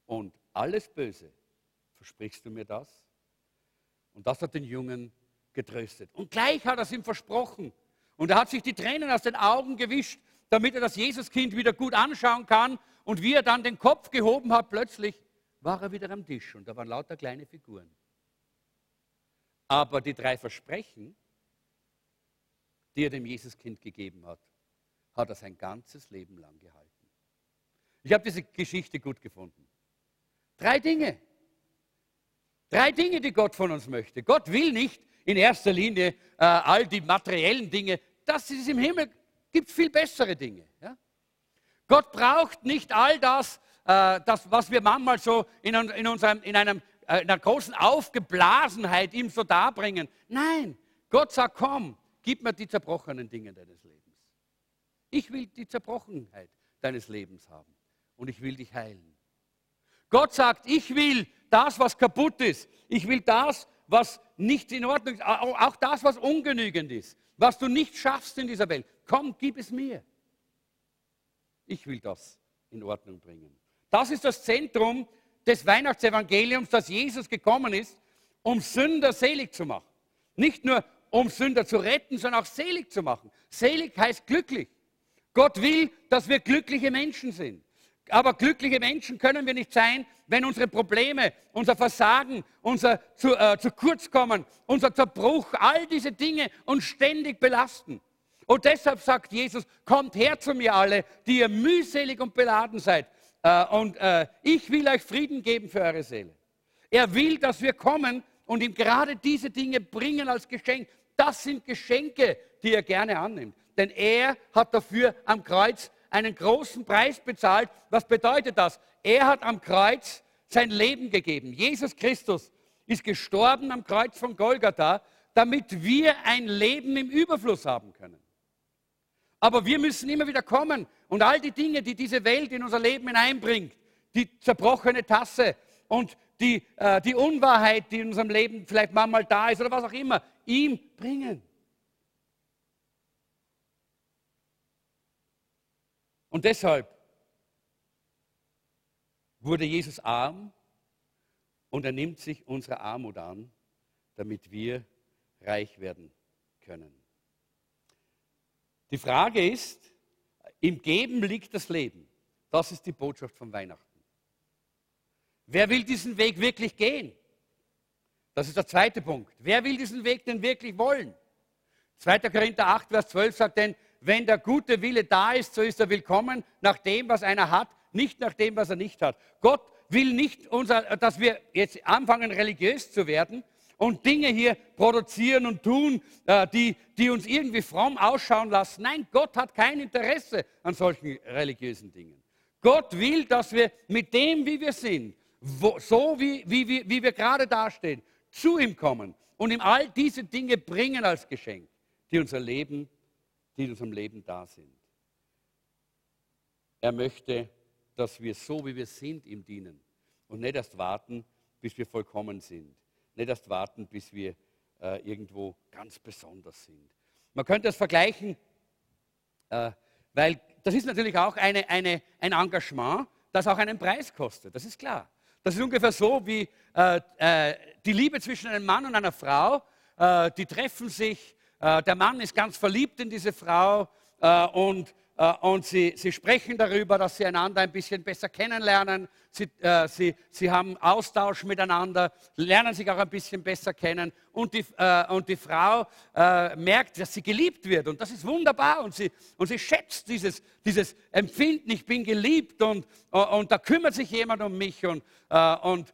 und alles Böse. Versprichst du mir das? Und das hat den Jungen getröstet. Und gleich hat er es ihm versprochen. Und er hat sich die Tränen aus den Augen gewischt, damit er das Jesuskind wieder gut anschauen kann. Und wie er dann den Kopf gehoben hat, plötzlich war er wieder am Tisch und da waren lauter kleine Figuren. Aber die drei Versprechen, die er dem Jesuskind gegeben hat, hat er sein ganzes Leben lang gehalten. Ich habe diese Geschichte gut gefunden. Drei Dinge. Drei Dinge, die Gott von uns möchte. Gott will nicht in erster Linie äh, all die materiellen Dinge das ist im Himmel, gibt viel bessere Dinge. Ja? Gott braucht nicht all das, äh, das, was wir manchmal so in, in, unserem, in, einem, äh, in einer großen Aufgeblasenheit ihm so darbringen. Nein, Gott sagt, komm, gib mir die zerbrochenen Dinge deines Lebens. Ich will die Zerbrochenheit deines Lebens haben und ich will dich heilen. Gott sagt, ich will das, was kaputt ist. Ich will das, was nicht in Ordnung ist. Auch das, was ungenügend ist was du nicht schaffst in dieser Welt. Komm, gib es mir. Ich will das in Ordnung bringen. Das ist das Zentrum des Weihnachtsevangeliums, dass Jesus gekommen ist, um Sünder selig zu machen. Nicht nur um Sünder zu retten, sondern auch selig zu machen. Selig heißt glücklich. Gott will, dass wir glückliche Menschen sind. Aber glückliche Menschen können wir nicht sein, wenn unsere Probleme, unser Versagen, unser zu, äh, zu kurzkommen, unser Zerbruch, all diese Dinge uns ständig belasten. Und deshalb sagt Jesus, kommt her zu mir alle, die ihr mühselig und beladen seid. Äh, und äh, ich will euch Frieden geben für eure Seele. Er will, dass wir kommen und ihm gerade diese Dinge bringen als Geschenk. Das sind Geschenke, die er gerne annimmt. Denn er hat dafür am Kreuz einen großen Preis bezahlt. Was bedeutet das? Er hat am Kreuz sein Leben gegeben. Jesus Christus ist gestorben am Kreuz von Golgatha, damit wir ein Leben im Überfluss haben können. Aber wir müssen immer wieder kommen und all die Dinge, die diese Welt in unser Leben hineinbringt, die zerbrochene Tasse, und die, äh, die Unwahrheit, die in unserem Leben vielleicht manchmal da ist oder was auch immer, ihm bringen. Und deshalb wurde Jesus arm und er nimmt sich unsere Armut an, damit wir reich werden können. Die Frage ist, im Geben liegt das Leben. Das ist die Botschaft von Weihnachten. Wer will diesen Weg wirklich gehen? Das ist der zweite Punkt. Wer will diesen Weg denn wirklich wollen? 2. Korinther 8, Vers 12 sagt denn, wenn der gute Wille da ist, so ist er willkommen nach dem, was einer hat, nicht nach dem, was er nicht hat. Gott will nicht, unser, dass wir jetzt anfangen, religiös zu werden und Dinge hier produzieren und tun, äh, die, die uns irgendwie fromm ausschauen lassen. Nein, Gott hat kein Interesse an solchen religiösen Dingen. Gott will, dass wir mit dem, wie wir sind, wo, so wie, wie, wie, wie wir gerade dastehen, zu ihm kommen und ihm all diese Dinge bringen als Geschenk, die unser Leben, die in unserem Leben da sind. Er möchte, dass wir so, wie wir sind, ihm dienen und nicht erst warten, bis wir vollkommen sind. Nicht erst warten, bis wir äh, irgendwo ganz besonders sind. Man könnte das vergleichen, äh, weil das ist natürlich auch eine, eine, ein Engagement, das auch einen Preis kostet. Das ist klar. Das ist ungefähr so wie äh, äh, die Liebe zwischen einem Mann und einer Frau. Äh, die treffen sich, der Mann ist ganz verliebt in diese Frau äh, und, äh, und sie, sie sprechen darüber, dass sie einander ein bisschen besser kennenlernen. Sie, sie, sie haben Austausch miteinander, lernen sich auch ein bisschen besser kennen. Und die, und die Frau merkt, dass sie geliebt wird. Und das ist wunderbar. Und sie, und sie schätzt dieses, dieses Empfinden, ich bin geliebt und, und da kümmert sich jemand um mich. Und, und,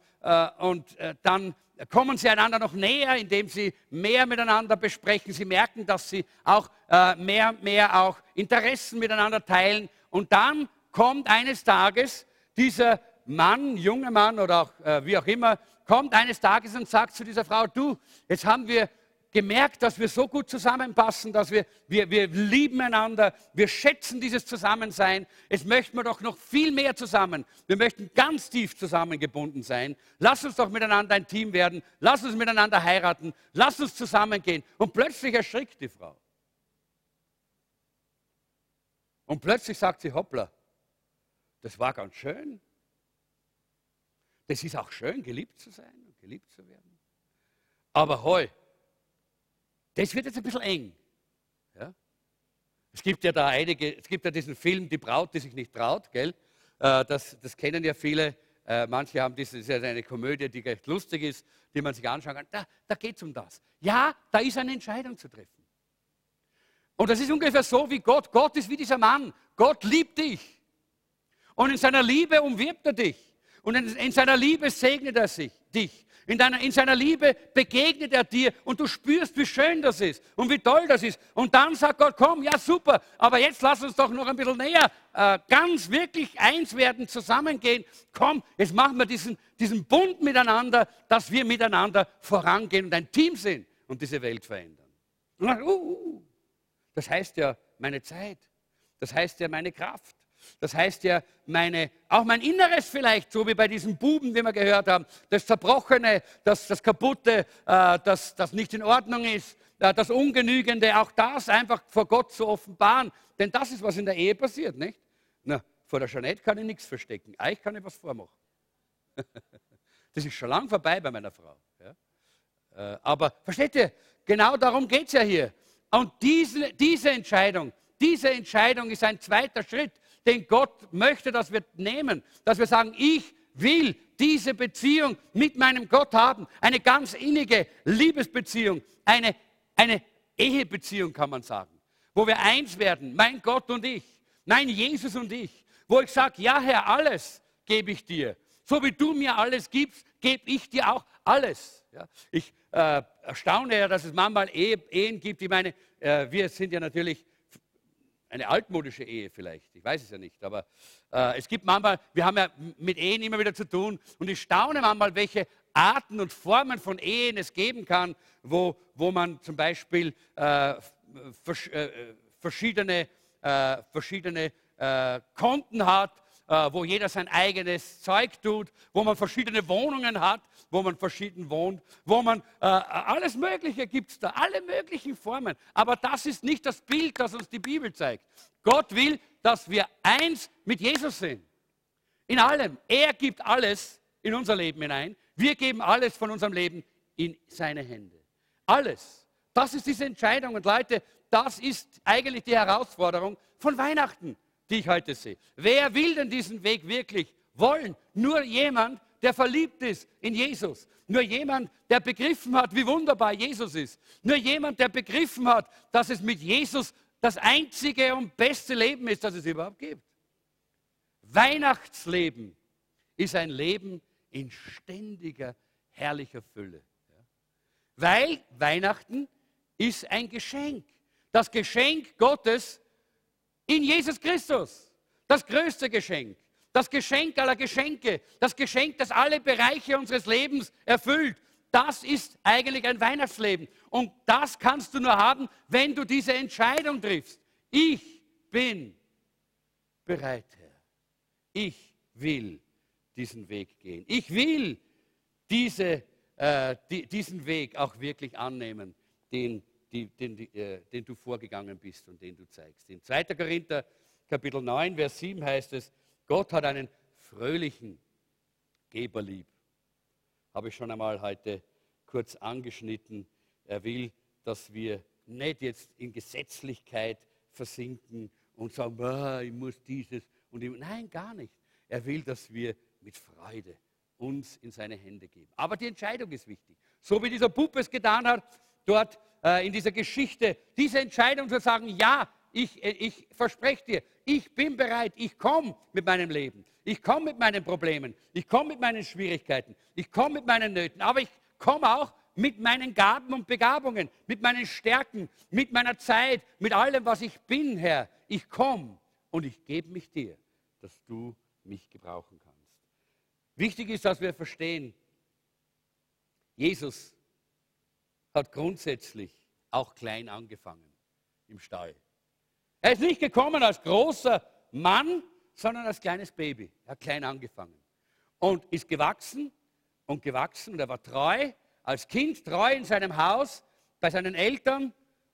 und dann kommen sie einander noch näher, indem sie mehr miteinander besprechen. Sie merken, dass sie auch äh, mehr, mehr auch Interessen miteinander teilen. Und dann kommt eines Tages dieser Mann, junger Mann oder auch, äh, wie auch immer, kommt eines Tages und sagt zu dieser Frau, du, jetzt haben wir gemerkt, dass wir so gut zusammenpassen, dass wir, wir, wir lieben einander, wir schätzen dieses Zusammensein. Es möchten wir doch noch viel mehr zusammen. Wir möchten ganz tief zusammengebunden sein. Lass uns doch miteinander ein Team werden. Lass uns miteinander heiraten. Lass uns zusammengehen. Und plötzlich erschrickt die Frau. Und plötzlich sagt sie, hoppla, das war ganz schön. Das ist auch schön, geliebt zu sein und geliebt zu werden. Aber heu, das wird jetzt ein bisschen eng. Ja? Es gibt ja da einige, es gibt ja diesen Film Die Braut, die sich nicht traut, gell? Äh, das, das kennen ja viele. Äh, manche haben diese, das ist ja eine Komödie, die recht lustig ist, die man sich anschauen kann. Da, da geht es um das. Ja, da ist eine Entscheidung zu treffen. Und das ist ungefähr so wie Gott. Gott ist wie dieser Mann. Gott liebt dich. Und in seiner Liebe umwirbt er dich. Und in, in seiner Liebe segnet er sich, dich. In, deiner, in seiner Liebe begegnet er dir und du spürst, wie schön das ist und wie toll das ist. Und dann sagt Gott, komm, ja super, aber jetzt lass uns doch noch ein bisschen näher, äh, ganz wirklich eins werden, zusammengehen. Komm, jetzt machen wir diesen, diesen Bund miteinander, dass wir miteinander vorangehen und ein Team sind und diese Welt verändern. Und dann, uh, uh, das heißt ja meine Zeit, das heißt ja meine Kraft. Das heißt ja, meine, auch mein Inneres vielleicht, so wie bei diesen Buben, die wir gehört haben, das Zerbrochene, das, das Kaputte, äh, das, das nicht in Ordnung ist, äh, das Ungenügende, auch das einfach vor Gott zu offenbaren. Denn das ist, was in der Ehe passiert, nicht? Na, vor der Jeanette kann ich nichts verstecken. Euch kann ich was vormachen. das ist schon lang vorbei bei meiner Frau. Äh, aber versteht ihr, genau darum geht es ja hier. Und diese, diese Entscheidung, diese Entscheidung ist ein zweiter Schritt den Gott möchte, dass wir nehmen, dass wir sagen, ich will diese Beziehung mit meinem Gott haben, eine ganz innige Liebesbeziehung, eine, eine Ehebeziehung kann man sagen, wo wir eins werden, mein Gott und ich, mein Jesus und ich, wo ich sage, ja Herr, alles gebe ich dir. So wie du mir alles gibst, gebe ich dir auch alles. Ja, ich äh, erstaune ja, dass es manchmal Ehen gibt. Ich meine, äh, wir sind ja natürlich eine altmodische Ehe vielleicht, ich weiß es ja nicht, aber äh, es gibt manchmal, wir haben ja mit Ehen immer wieder zu tun und ich staune manchmal, welche Arten und Formen von Ehen es geben kann, wo, wo man zum Beispiel äh, vers äh, verschiedene, äh, verschiedene äh, Konten hat äh, wo jeder sein eigenes Zeug tut, wo man verschiedene Wohnungen hat, wo man verschieden wohnt, wo man äh, alles Mögliche gibt es da, alle möglichen Formen. Aber das ist nicht das Bild, das uns die Bibel zeigt. Gott will, dass wir eins mit Jesus sind. In allem. Er gibt alles in unser Leben hinein. Wir geben alles von unserem Leben in seine Hände. Alles. Das ist diese Entscheidung. Und Leute, das ist eigentlich die Herausforderung von Weihnachten, die ich heute sehe. Wer will denn diesen Weg wirklich wollen? Nur jemand, der verliebt ist in Jesus. Nur jemand, der begriffen hat, wie wunderbar Jesus ist. Nur jemand, der begriffen hat, dass es mit Jesus das einzige und beste Leben ist, das es überhaupt gibt. Weihnachtsleben ist ein Leben in ständiger, herrlicher Fülle. Weil Weihnachten ist ein Geschenk. Das Geschenk Gottes in Jesus Christus. Das größte Geschenk. Das Geschenk aller Geschenke. Das Geschenk, das alle Bereiche unseres Lebens erfüllt. Das ist eigentlich ein Weihnachtsleben. Und das kannst du nur haben, wenn du diese Entscheidung triffst. Ich bin bereit, Herr. Ich will diesen Weg gehen. Ich will diese, äh, die, diesen Weg auch wirklich annehmen, den, die, den, die, äh, den du vorgegangen bist und den du zeigst. In 2. Korinther Kapitel 9, Vers 7 heißt es, Gott hat einen fröhlichen Geber lieb. Habe ich schon einmal heute kurz angeschnitten. Er will, dass wir nicht jetzt in Gesetzlichkeit versinken und sagen, ich muss dieses und ich, nein, gar nicht. Er will, dass wir mit Freude uns in seine Hände geben. Aber die Entscheidung ist wichtig. So wie dieser Bub es getan hat, dort äh, in dieser Geschichte, diese Entscheidung zu sagen, ja, ich, äh, ich verspreche dir, ich bin bereit, ich komme mit meinem Leben, ich komme mit meinen Problemen, ich komme mit meinen Schwierigkeiten, ich komme mit meinen Nöten, aber ich komme auch mit meinen Gaben und Begabungen, mit meinen Stärken, mit meiner Zeit, mit allem, was ich bin, Herr. Ich komme und ich gebe mich dir, dass du mich gebrauchen kannst. Wichtig ist, dass wir verstehen, Jesus hat grundsätzlich auch klein angefangen im Stall. Er ist nicht gekommen als großer Mann, sondern als kleines Baby. Er hat klein angefangen und ist gewachsen und gewachsen und er war treu, als Kind treu in seinem Haus, bei seinen Eltern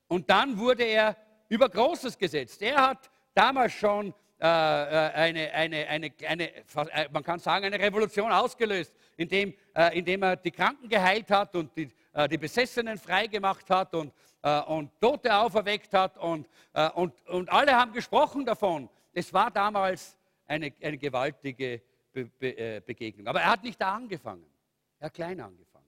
und dann wurde er über Großes gesetzt. Er hat damals schon äh, äh eine, eine, eine, eine, äh, man kann sagen, eine Revolution ausgelöst, indem, äh, indem er die Kranken geheilt hat und die, äh, die Besessenen freigemacht hat und, äh, und Tote auferweckt hat. Und, äh, und, und alle haben gesprochen davon. Es war damals eine, eine gewaltige Be Be Begegnung. Aber er hat nicht da angefangen. Er hat klein angefangen.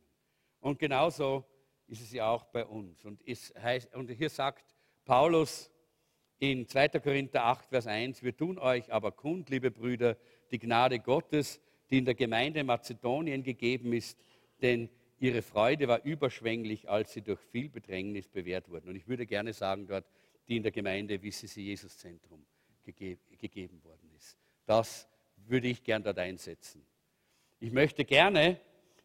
Und genauso ist es ja auch bei uns. Und, heißt, und hier sagt Paulus in 2. Korinther 8, Vers 1, wir tun euch aber kund, liebe Brüder, die Gnade Gottes, die in der Gemeinde Mazedonien gegeben ist, denn Ihre Freude war überschwänglich, als sie durch viel Bedrängnis bewährt wurden. Und ich würde gerne sagen dort, die in der Gemeinde Wisse Sie Jesus Zentrum gege gegeben worden ist. Das würde ich gern dort einsetzen. Ich möchte gerne,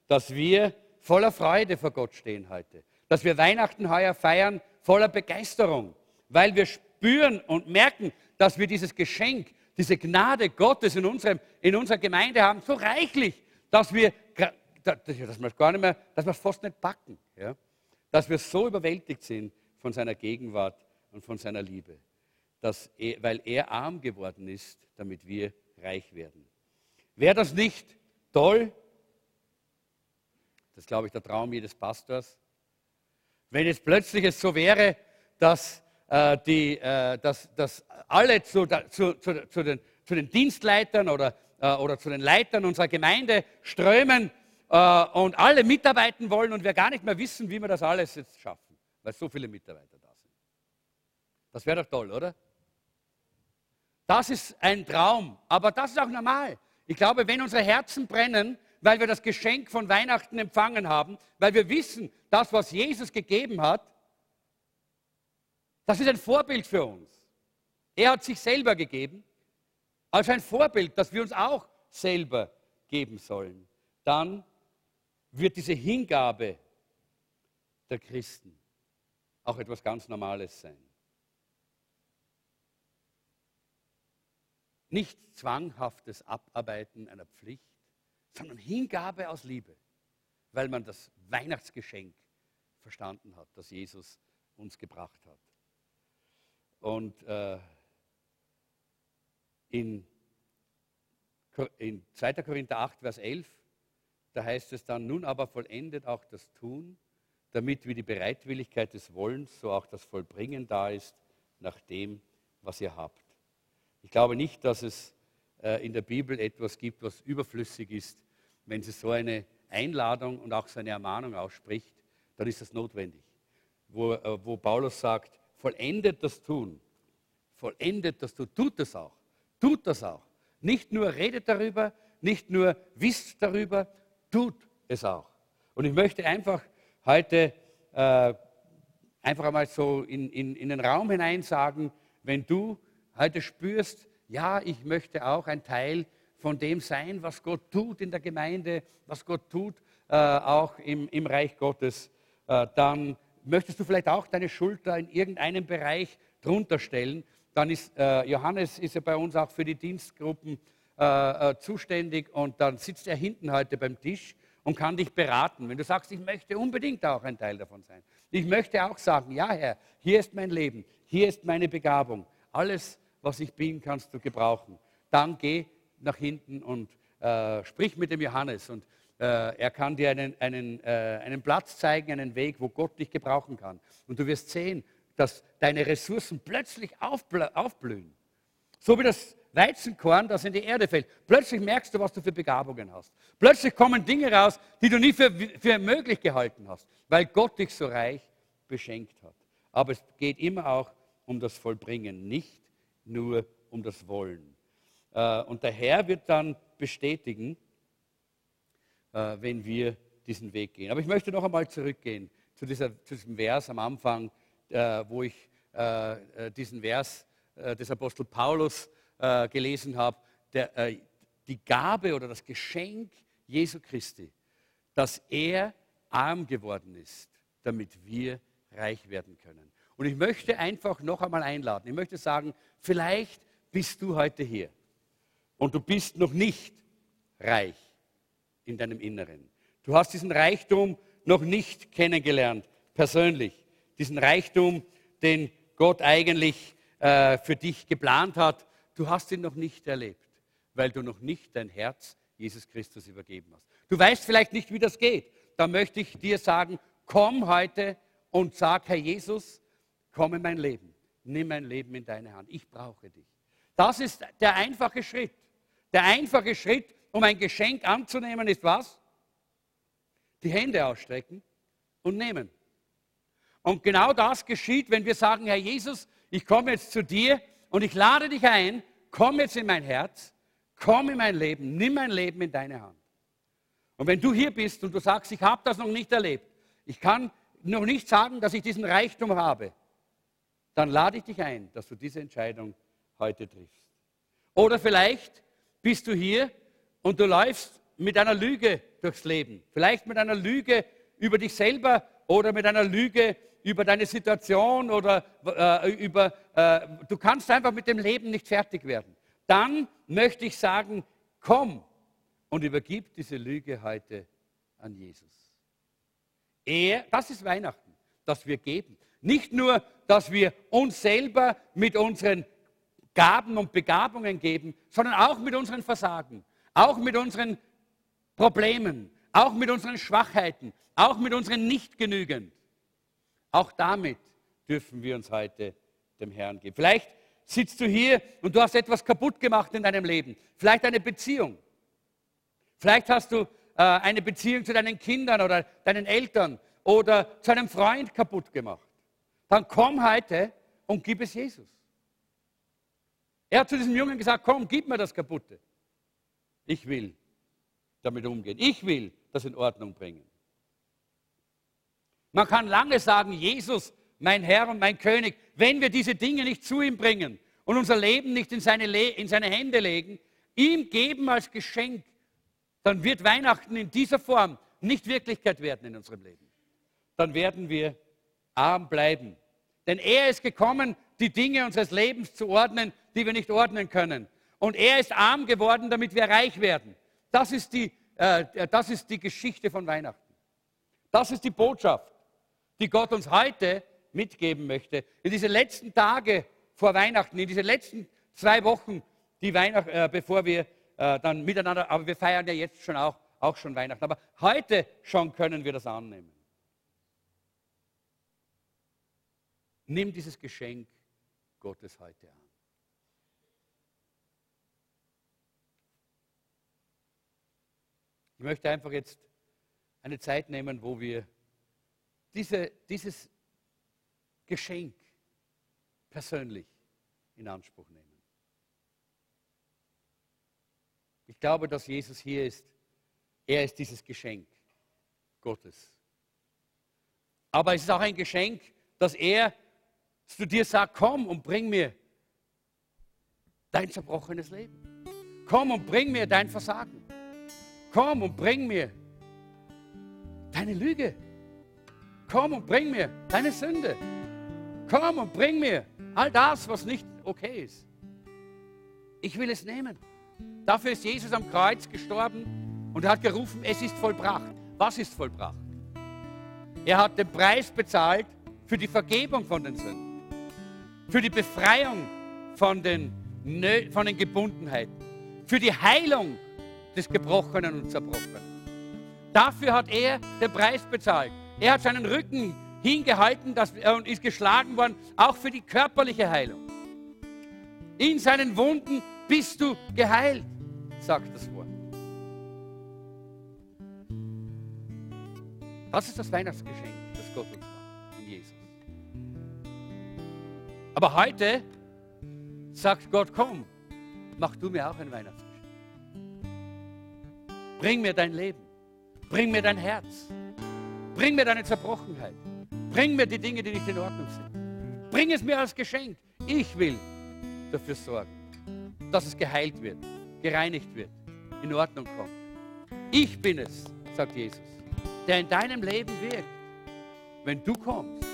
dass wir voller Freude vor Gott stehen heute. Dass wir Weihnachten heuer feiern voller Begeisterung, weil wir spüren und merken, dass wir dieses Geschenk, diese Gnade Gottes in, unserem, in unserer Gemeinde haben, so reichlich, dass wir dass wir gar nicht mehr, dass wir es fast nicht packen. Ja? Dass wir so überwältigt sind von seiner Gegenwart und von seiner Liebe. Dass er, weil er arm geworden ist, damit wir reich werden. Wäre das nicht toll? Das glaube ich, der Traum jedes Pastors. Wenn es plötzlich es so wäre, dass, äh, die, äh, dass, dass alle zu, zu, zu, zu, den, zu den Dienstleitern oder, äh, oder zu den Leitern unserer Gemeinde strömen äh, und alle mitarbeiten wollen und wir gar nicht mehr wissen, wie wir das alles jetzt schaffen, weil so viele Mitarbeiter da sind. Das wäre doch toll, oder? Das ist ein Traum, aber das ist auch normal. Ich glaube, wenn unsere Herzen brennen, weil wir das Geschenk von Weihnachten empfangen haben, weil wir wissen, das, was Jesus gegeben hat, das ist ein Vorbild für uns. Er hat sich selber gegeben, als ein Vorbild, das wir uns auch selber geben sollen. Dann wird diese Hingabe der Christen auch etwas ganz Normales sein. Nicht zwanghaftes Abarbeiten einer Pflicht, sondern Hingabe aus Liebe, weil man das Weihnachtsgeschenk verstanden hat, das Jesus uns gebracht hat. Und äh, in, in 2. Korinther 8, Vers 11, da heißt es dann, nun aber vollendet auch das Tun, damit wie die Bereitwilligkeit des Wollens, so auch das Vollbringen da ist, nach dem, was ihr habt. Ich glaube nicht, dass es äh, in der Bibel etwas gibt, was überflüssig ist. Wenn sie so eine Einladung und auch so eine Ermahnung ausspricht, dann ist das notwendig. Wo, äh, wo Paulus sagt, vollendet das Tun, vollendet das Tun, tut das auch, tut das auch. Nicht nur redet darüber, nicht nur wisst darüber, tut es auch. Und ich möchte einfach heute äh, einfach einmal so in, in, in den Raum hinein sagen, wenn du heute spürst, ja, ich möchte auch ein Teil von dem sein, was Gott tut in der Gemeinde, was Gott tut, äh, auch im, im Reich Gottes, äh, dann möchtest du vielleicht auch deine Schulter in irgendeinem Bereich drunter stellen. Dann ist äh, Johannes ist ja bei uns auch für die Dienstgruppen äh, äh, zuständig und dann sitzt er hinten heute beim Tisch und kann dich beraten. Wenn du sagst, ich möchte unbedingt auch ein Teil davon sein. Ich möchte auch sagen, ja Herr, hier ist mein Leben, hier ist meine Begabung. Alles, was ich bin, kannst du gebrauchen. Dann geh nach hinten und äh, sprich mit dem Johannes und äh, er kann dir einen, einen, äh, einen Platz zeigen, einen Weg, wo Gott dich gebrauchen kann. Und du wirst sehen, dass deine Ressourcen plötzlich aufblühen. So wie das Weizenkorn, das in die Erde fällt. Plötzlich merkst du, was du für Begabungen hast. Plötzlich kommen Dinge raus, die du nie für, für möglich gehalten hast, weil Gott dich so reich beschenkt hat. Aber es geht immer auch um das Vollbringen, nicht nur um das Wollen. Äh, und der Herr wird dann bestätigen, äh, wenn wir diesen Weg gehen. Aber ich möchte noch einmal zurückgehen zu, dieser, zu diesem Vers am Anfang, äh, wo ich diesen Vers des Apostel Paulus gelesen habe, der, die Gabe oder das Geschenk Jesu Christi, dass er arm geworden ist, damit wir reich werden können. Und ich möchte einfach noch einmal einladen. Ich möchte sagen, vielleicht bist du heute hier und du bist noch nicht reich in deinem Inneren. Du hast diesen Reichtum noch nicht kennengelernt, persönlich. Diesen Reichtum, den Gott eigentlich äh, für dich geplant hat. Du hast ihn noch nicht erlebt, weil du noch nicht dein Herz Jesus Christus übergeben hast. Du weißt vielleicht nicht, wie das geht. Da möchte ich dir sagen, komm heute und sag, Herr Jesus, komm in mein Leben. Nimm mein Leben in deine Hand. Ich brauche dich. Das ist der einfache Schritt. Der einfache Schritt, um ein Geschenk anzunehmen, ist was? Die Hände ausstrecken und nehmen. Und genau das geschieht, wenn wir sagen, Herr Jesus, ich komme jetzt zu dir und ich lade dich ein, komm jetzt in mein Herz, komm in mein Leben, nimm mein Leben in deine Hand. Und wenn du hier bist und du sagst, ich habe das noch nicht erlebt, ich kann noch nicht sagen, dass ich diesen Reichtum habe, dann lade ich dich ein, dass du diese Entscheidung heute triffst. Oder vielleicht bist du hier und du läufst mit einer Lüge durchs Leben. Vielleicht mit einer Lüge über dich selber oder mit einer Lüge über deine Situation oder äh, über, äh, du kannst einfach mit dem Leben nicht fertig werden. Dann möchte ich sagen, komm und übergib diese Lüge heute an Jesus. Er, das ist Weihnachten, dass wir geben. Nicht nur, dass wir uns selber mit unseren Gaben und Begabungen geben, sondern auch mit unseren Versagen, auch mit unseren Problemen, auch mit unseren Schwachheiten, auch mit unseren Nichtgenügen. Auch damit dürfen wir uns heute dem Herrn geben. Vielleicht sitzt du hier und du hast etwas kaputt gemacht in deinem Leben. Vielleicht eine Beziehung. Vielleicht hast du äh, eine Beziehung zu deinen Kindern oder deinen Eltern oder zu einem Freund kaputt gemacht. Dann komm heute und gib es Jesus. Er hat zu diesem Jungen gesagt, komm, gib mir das Kaputte. Ich will damit umgehen. Ich will das in Ordnung bringen. Man kann lange sagen, Jesus, mein Herr und mein König, wenn wir diese Dinge nicht zu ihm bringen und unser Leben nicht in seine, Le in seine Hände legen, ihm geben als Geschenk, dann wird Weihnachten in dieser Form nicht Wirklichkeit werden in unserem Leben. Dann werden wir arm bleiben. Denn er ist gekommen, die Dinge unseres Lebens zu ordnen, die wir nicht ordnen können. Und er ist arm geworden, damit wir reich werden. Das ist die, äh, das ist die Geschichte von Weihnachten. Das ist die Botschaft, die Gott uns heute mitgeben möchte. In diese letzten Tage vor Weihnachten, in diese letzten zwei Wochen, die Weihnacht, äh, bevor wir äh, dann miteinander, aber wir feiern ja jetzt schon auch, auch schon Weihnachten. Aber heute schon können wir das annehmen. Nimm dieses Geschenk Gottes heute an. Ich möchte einfach jetzt eine Zeit nehmen, wo wir diese, dieses Geschenk persönlich in Anspruch nehmen. Ich glaube, dass Jesus hier ist. Er ist dieses Geschenk Gottes. Aber es ist auch ein Geschenk, dass er zu dir sagt, komm und bring mir dein zerbrochenes Leben. Komm und bring mir dein Versagen. Komm und bring mir deine Lüge. Komm und bring mir deine Sünde. Komm und bring mir all das, was nicht okay ist. Ich will es nehmen. Dafür ist Jesus am Kreuz gestorben und hat gerufen, es ist vollbracht. Was ist vollbracht? Er hat den Preis bezahlt für die Vergebung von den Sünden, für die Befreiung von den, von den Gebundenheiten, für die Heilung des Gebrochenen und Zerbrochenen. Dafür hat er den Preis bezahlt. Er hat seinen Rücken hingehalten dass, und ist geschlagen worden, auch für die körperliche Heilung. In seinen Wunden bist du geheilt, sagt das Wort. Das ist das Weihnachtsgeschenk, das Gott uns macht in Jesus. Aber heute sagt Gott, komm, mach du mir auch ein Weihnachtsgeschenk. Bring mir dein Leben. Bring mir dein Herz. Bring mir deine Zerbrochenheit. Bring mir die Dinge, die nicht in Ordnung sind. Bring es mir als Geschenk. Ich will dafür sorgen, dass es geheilt wird, gereinigt wird, in Ordnung kommt. Ich bin es, sagt Jesus, der in deinem Leben wirkt, wenn du kommst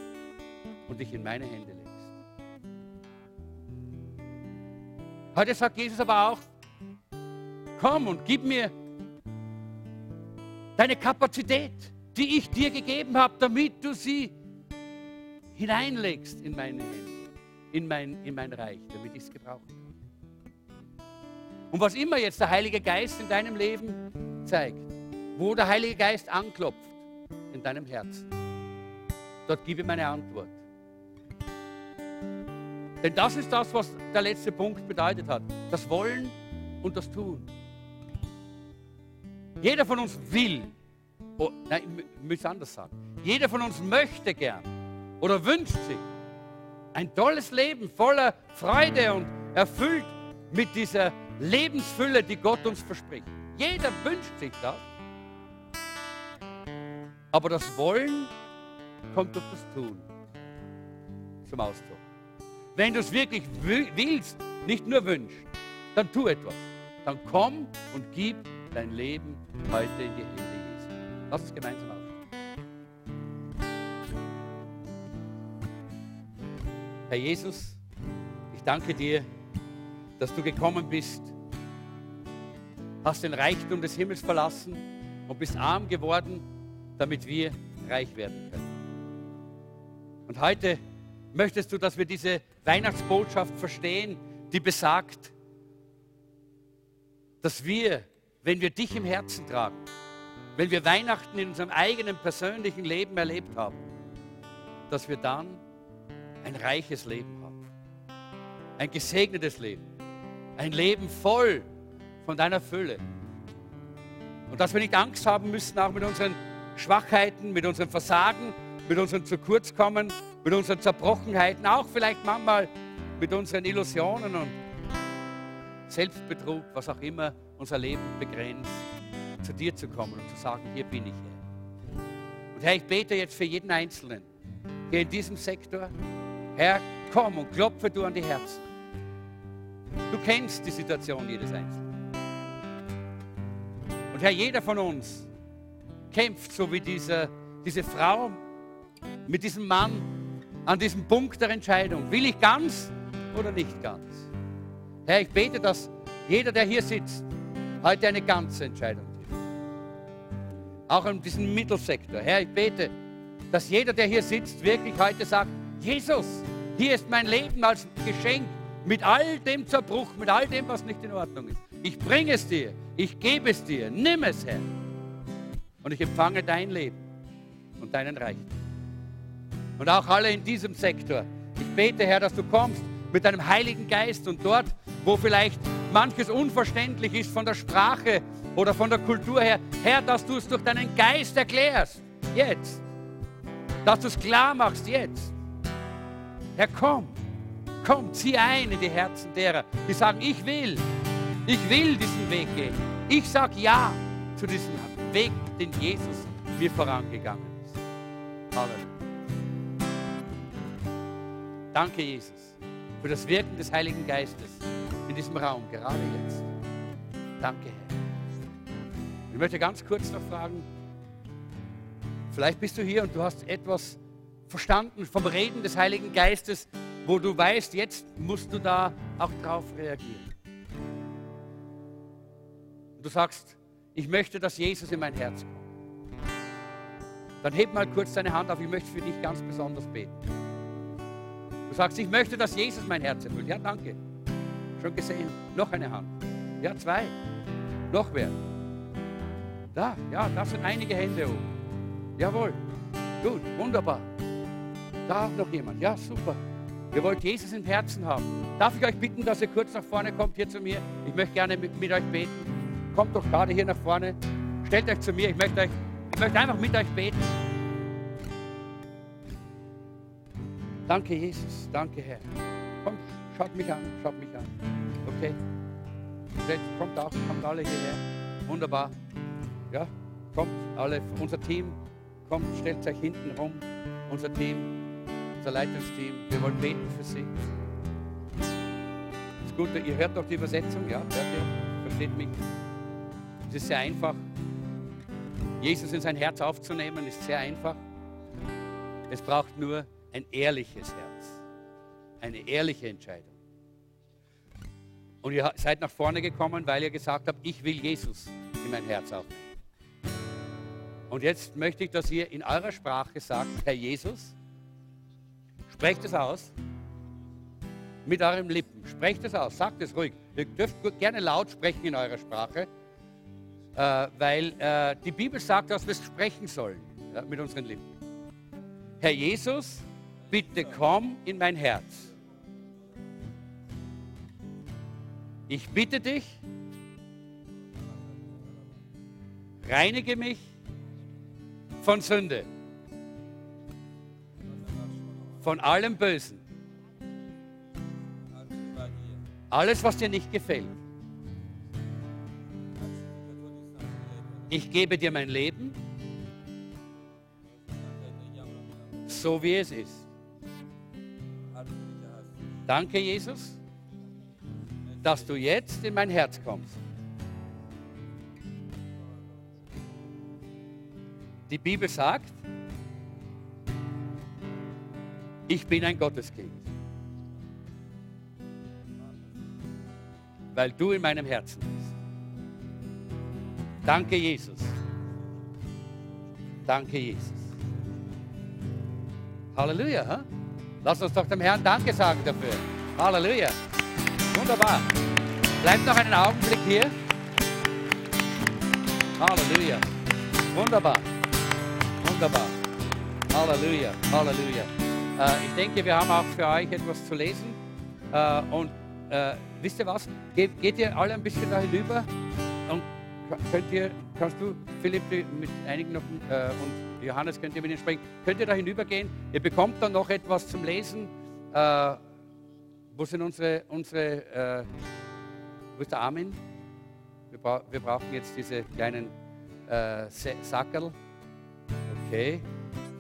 und dich in meine Hände legst. Heute sagt Jesus aber auch, komm und gib mir deine Kapazität, die ich dir gegeben habe, damit du sie hineinlegst in meine Hände, in mein, in mein Reich, damit ich es gebrauchen kann. Und was immer jetzt der Heilige Geist in deinem Leben zeigt, wo der Heilige Geist anklopft in deinem Herzen, dort gebe ich meine Antwort. Denn das ist das, was der letzte Punkt bedeutet hat. Das Wollen und das Tun. Jeder von uns will, oh, nein, ich muss anders sagen, jeder von uns möchte gern oder wünscht sich ein tolles Leben voller Freude und erfüllt mit dieser Lebensfülle, die Gott uns verspricht. Jeder wünscht sich das. Aber das Wollen kommt durch das Tun zum Ausdruck. Wenn du es wirklich willst, nicht nur wünschst, dann tu etwas. Dann komm und gib dein Leben heute in die Hände Jesu. Lass uns gemeinsam Herr Jesus, ich danke dir, dass du gekommen bist, hast den Reichtum des Himmels verlassen und bist arm geworden, damit wir reich werden können. Und heute möchtest du, dass wir diese Weihnachtsbotschaft verstehen, die besagt, dass wir wenn wir dich im Herzen tragen, wenn wir Weihnachten in unserem eigenen persönlichen Leben erlebt haben, dass wir dann ein reiches Leben haben, ein gesegnetes Leben, ein Leben voll von deiner Fülle. Und dass wir nicht Angst haben müssen, auch mit unseren Schwachheiten, mit unserem Versagen, mit unseren zu kurz kommen, mit unseren Zerbrochenheiten, auch vielleicht manchmal mit unseren Illusionen und Selbstbetrug, was auch immer unser Leben begrenzt, zu dir zu kommen und zu sagen, hier bin ich, Herr. Und Herr, ich bete jetzt für jeden Einzelnen hier in diesem Sektor. Herr, komm und klopfe du an die Herzen. Du kennst die Situation jedes Einzelnen. Und Herr, jeder von uns kämpft so wie diese, diese Frau mit diesem Mann an diesem Punkt der Entscheidung. Will ich ganz oder nicht ganz? Herr, ich bete, dass jeder, der hier sitzt, heute eine ganze Entscheidung trifft. Auch in diesem Mittelsektor. Herr, ich bete, dass jeder, der hier sitzt, wirklich heute sagt, Jesus, hier ist mein Leben als Geschenk mit all dem Zerbruch, mit all dem, was nicht in Ordnung ist. Ich bringe es dir, ich gebe es dir, nimm es, Herr. Und ich empfange dein Leben und deinen Reichtum. Und auch alle in diesem Sektor. Ich bete, Herr, dass du kommst mit deinem Heiligen Geist und dort, wo vielleicht manches unverständlich ist von der Sprache oder von der Kultur her, Herr, dass du es durch deinen Geist erklärst. Jetzt. Dass du es klar machst jetzt. Herr, komm. Komm, zieh ein in die Herzen derer, die sagen, ich will. Ich will diesen Weg gehen. Ich sage ja zu diesem Weg, den Jesus mir vorangegangen ist. Halleluja. Danke, Jesus, für das Wirken des Heiligen Geistes in diesem Raum, gerade jetzt. Danke, Herr. Ich möchte ganz kurz noch fragen, vielleicht bist du hier und du hast etwas verstanden vom Reden des Heiligen Geistes, wo du weißt, jetzt musst du da auch drauf reagieren. Und du sagst, ich möchte, dass Jesus in mein Herz kommt. Dann heb mal kurz deine Hand auf, ich möchte für dich ganz besonders beten. Du sagst, ich möchte, dass Jesus mein Herz erfüllt. Ja, danke. Schon gesehen. Noch eine Hand. Ja, zwei. Noch wer? Da, ja, da sind einige Hände oben. Jawohl. Gut, wunderbar. Da noch jemand. Ja, super. Ihr wollt Jesus im Herzen haben. Darf ich euch bitten, dass ihr kurz nach vorne kommt hier zu mir? Ich möchte gerne mit, mit euch beten. Kommt doch gerade hier nach vorne. Stellt euch zu mir. Ich möchte, euch, ich möchte einfach mit euch beten. Danke, Jesus. Danke, Herr. Kommt, schaut mich an. Schaut mich an. Okay? Kommt auch, kommt alle hierher. Wunderbar. Ja, kommt alle. Unser Team kommt, stellt euch hinten rum. Unser Team unser Leitungsteam. Wir wollen beten für Sie. Ist gut, ihr hört doch die Übersetzung, ja? Hört ihr? Versteht mich? Es ist sehr einfach. Jesus in sein Herz aufzunehmen, ist sehr einfach. Es braucht nur ein ehrliches Herz. Eine ehrliche Entscheidung. Und ihr seid nach vorne gekommen, weil ihr gesagt habt, ich will Jesus in mein Herz aufnehmen. Und jetzt möchte ich, dass ihr in eurer Sprache sagt, Herr Jesus, Sprecht es aus. Mit euren Lippen. Sprecht es aus. Sagt es ruhig. Ihr dürft gerne laut sprechen in eurer Sprache, äh, weil äh, die Bibel sagt, dass wir sprechen sollen ja, mit unseren Lippen. Herr Jesus, bitte komm in mein Herz. Ich bitte dich, reinige mich von Sünde von allem Bösen. Alles, was dir nicht gefällt. Ich gebe dir mein Leben, so wie es ist. Danke, Jesus, dass du jetzt in mein Herz kommst. Die Bibel sagt, ich bin ein Gotteskind. Weil du in meinem Herzen bist. Danke, Jesus. Danke, Jesus. Halleluja. Huh? Lass uns doch dem Herrn Danke sagen dafür. Halleluja. Wunderbar. Bleibt noch einen Augenblick hier. Halleluja. Wunderbar. Wunderbar. Halleluja. Halleluja. Äh, ich denke, wir haben auch für euch etwas zu lesen. Äh, und äh, wisst ihr was? Geht, ihr alle ein bisschen da hinüber? Und könnt ihr, kannst du, Philipp, mit einigen noch und Johannes, könnt ihr mit ihnen sprechen? Könnt ihr da hinübergehen? Ihr bekommt dann noch etwas zum Lesen. Wo sind unsere, unsere wo ist der Armin? Wir, bra wir brauchen jetzt diese kleinen äh, Sackerl. Okay,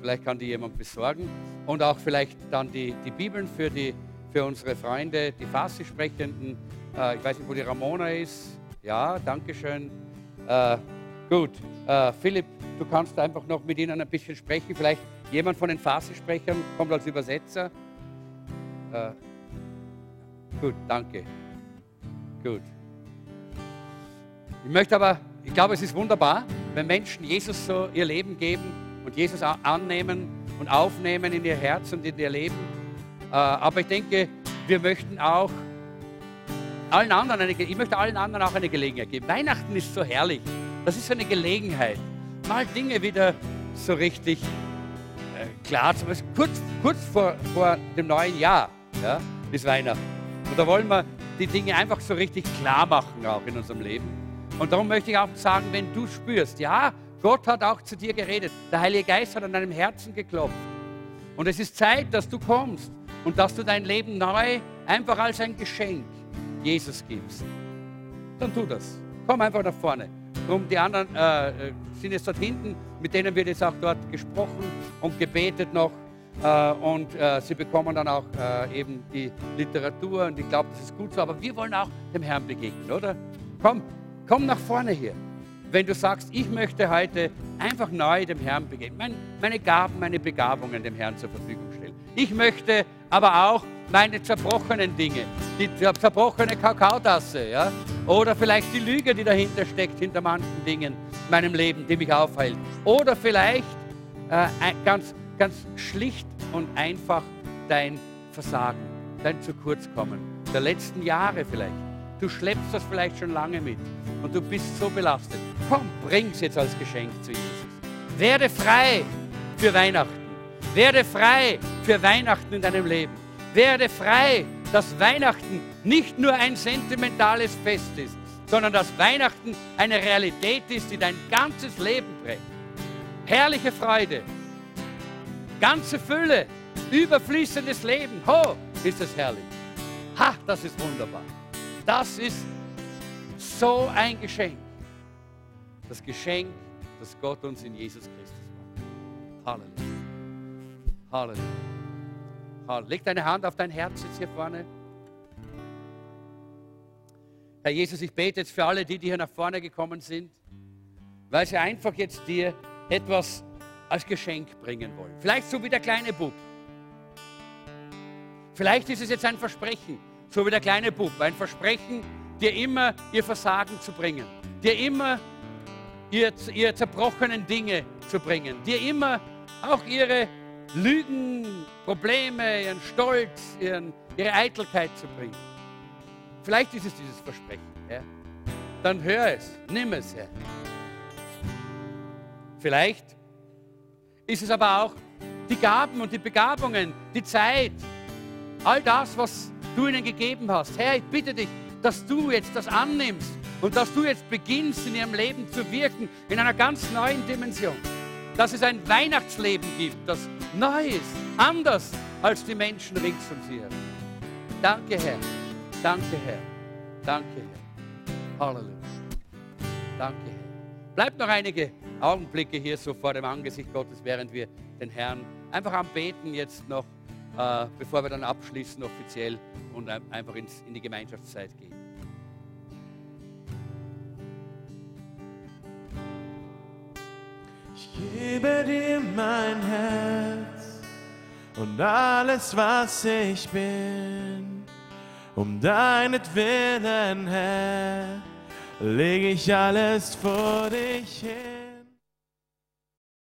vielleicht kann die jemand besorgen und auch vielleicht dann die, die Bibeln für, die, für unsere Freunde, die Farsi-Sprechenden. Äh, ich weiß nicht, wo die Ramona ist. Ja, danke schön. Äh, gut, äh, Philipp, du kannst einfach noch mit ihnen ein bisschen sprechen. Vielleicht jemand von den Farsi-Sprechern kommt als Übersetzer. Äh, gut, danke. Gut. Ich möchte aber, ich glaube, es ist wunderbar, wenn Menschen Jesus so ihr Leben geben und Jesus annehmen und aufnehmen in ihr Herz und in ihr Leben. Äh, aber ich denke, wir möchten auch allen anderen eine, ich möchte allen anderen auch eine Gelegenheit geben. Weihnachten ist so herrlich. Das ist so eine Gelegenheit, mal Dinge wieder so richtig äh, klar zu machen. Kurz, kurz vor, vor dem neuen Jahr ja, ist Weihnachten. Und da wollen wir die Dinge einfach so richtig klar machen, auch in unserem Leben. Und darum möchte ich auch sagen, wenn du spürst, ja, Gott hat auch zu dir geredet, der Heilige Geist hat an deinem Herzen geklopft. Und es ist Zeit, dass du kommst und dass du dein Leben neu einfach als ein Geschenk Jesus gibst. Dann tu das. Komm einfach nach vorne. Drum die anderen äh, äh, sind jetzt dort hinten, mit denen wird jetzt auch dort gesprochen und gebetet noch. Äh, und äh, sie bekommen dann auch äh, eben die Literatur und ich glaube, das ist gut so. Aber wir wollen auch dem Herrn begegnen, oder? Komm, komm nach vorne hier. Wenn du sagst, ich möchte heute einfach neu dem Herrn begegnen, mein, meine Gaben, meine Begabungen dem Herrn zur Verfügung stellen. Ich möchte aber auch meine zerbrochenen Dinge, die zerbrochene Kakaotasse, ja? oder vielleicht die Lüge, die dahinter steckt, hinter manchen Dingen in meinem Leben, die mich aufhält. Oder vielleicht äh, ganz, ganz schlicht und einfach dein Versagen, dein zu kurz kommen der letzten Jahre vielleicht. Du schleppst das vielleicht schon lange mit und du bist so belastet. Komm, bring's jetzt als Geschenk zu Jesus. Werde frei für Weihnachten. Werde frei für Weihnachten in deinem Leben. Werde frei, dass Weihnachten nicht nur ein sentimentales Fest ist, sondern dass Weihnachten eine Realität ist, die dein ganzes Leben prägt. Herrliche Freude, ganze Fülle, überfließendes Leben. Ho, ist es herrlich. Ha, das ist wunderbar. Das ist so ein Geschenk. Das Geschenk, das Gott uns in Jesus Christus macht. Halleluja. Halleluja. Leg deine Hand auf dein Herz jetzt hier vorne. Herr Jesus, ich bete jetzt für alle, die, die hier nach vorne gekommen sind, weil sie einfach jetzt dir etwas als Geschenk bringen wollen. Vielleicht so wie der kleine Bub. Vielleicht ist es jetzt ein Versprechen, so wie der kleine Bub. Ein Versprechen, dir immer ihr Versagen zu bringen, dir immer ihr, ihr zerbrochenen Dinge zu bringen, dir immer auch ihre Lügen, Probleme, ihren Stolz, ihren, ihre Eitelkeit zu bringen. Vielleicht ist es dieses Versprechen. Ja? Dann hör es, nimm es, Herr. Vielleicht ist es aber auch die Gaben und die Begabungen, die Zeit, all das, was du ihnen gegeben hast. Herr, ich bitte dich, dass du jetzt das annimmst und dass du jetzt beginnst, in ihrem Leben zu wirken, in einer ganz neuen Dimension dass es ein Weihnachtsleben gibt, das neu ist, anders als die Menschen rings um sie. Danke, Herr. Danke, Herr. Danke, Herr. Halleluja. Danke, Herr. Bleibt noch einige Augenblicke hier so vor dem Angesicht Gottes, während wir den Herrn einfach am Beten jetzt noch, äh, bevor wir dann abschließen offiziell und einfach ins, in die Gemeinschaftszeit gehen. gebe dir mein Herz und alles, was ich bin. Um deinetwillen, Herr, leg ich alles vor dich hin.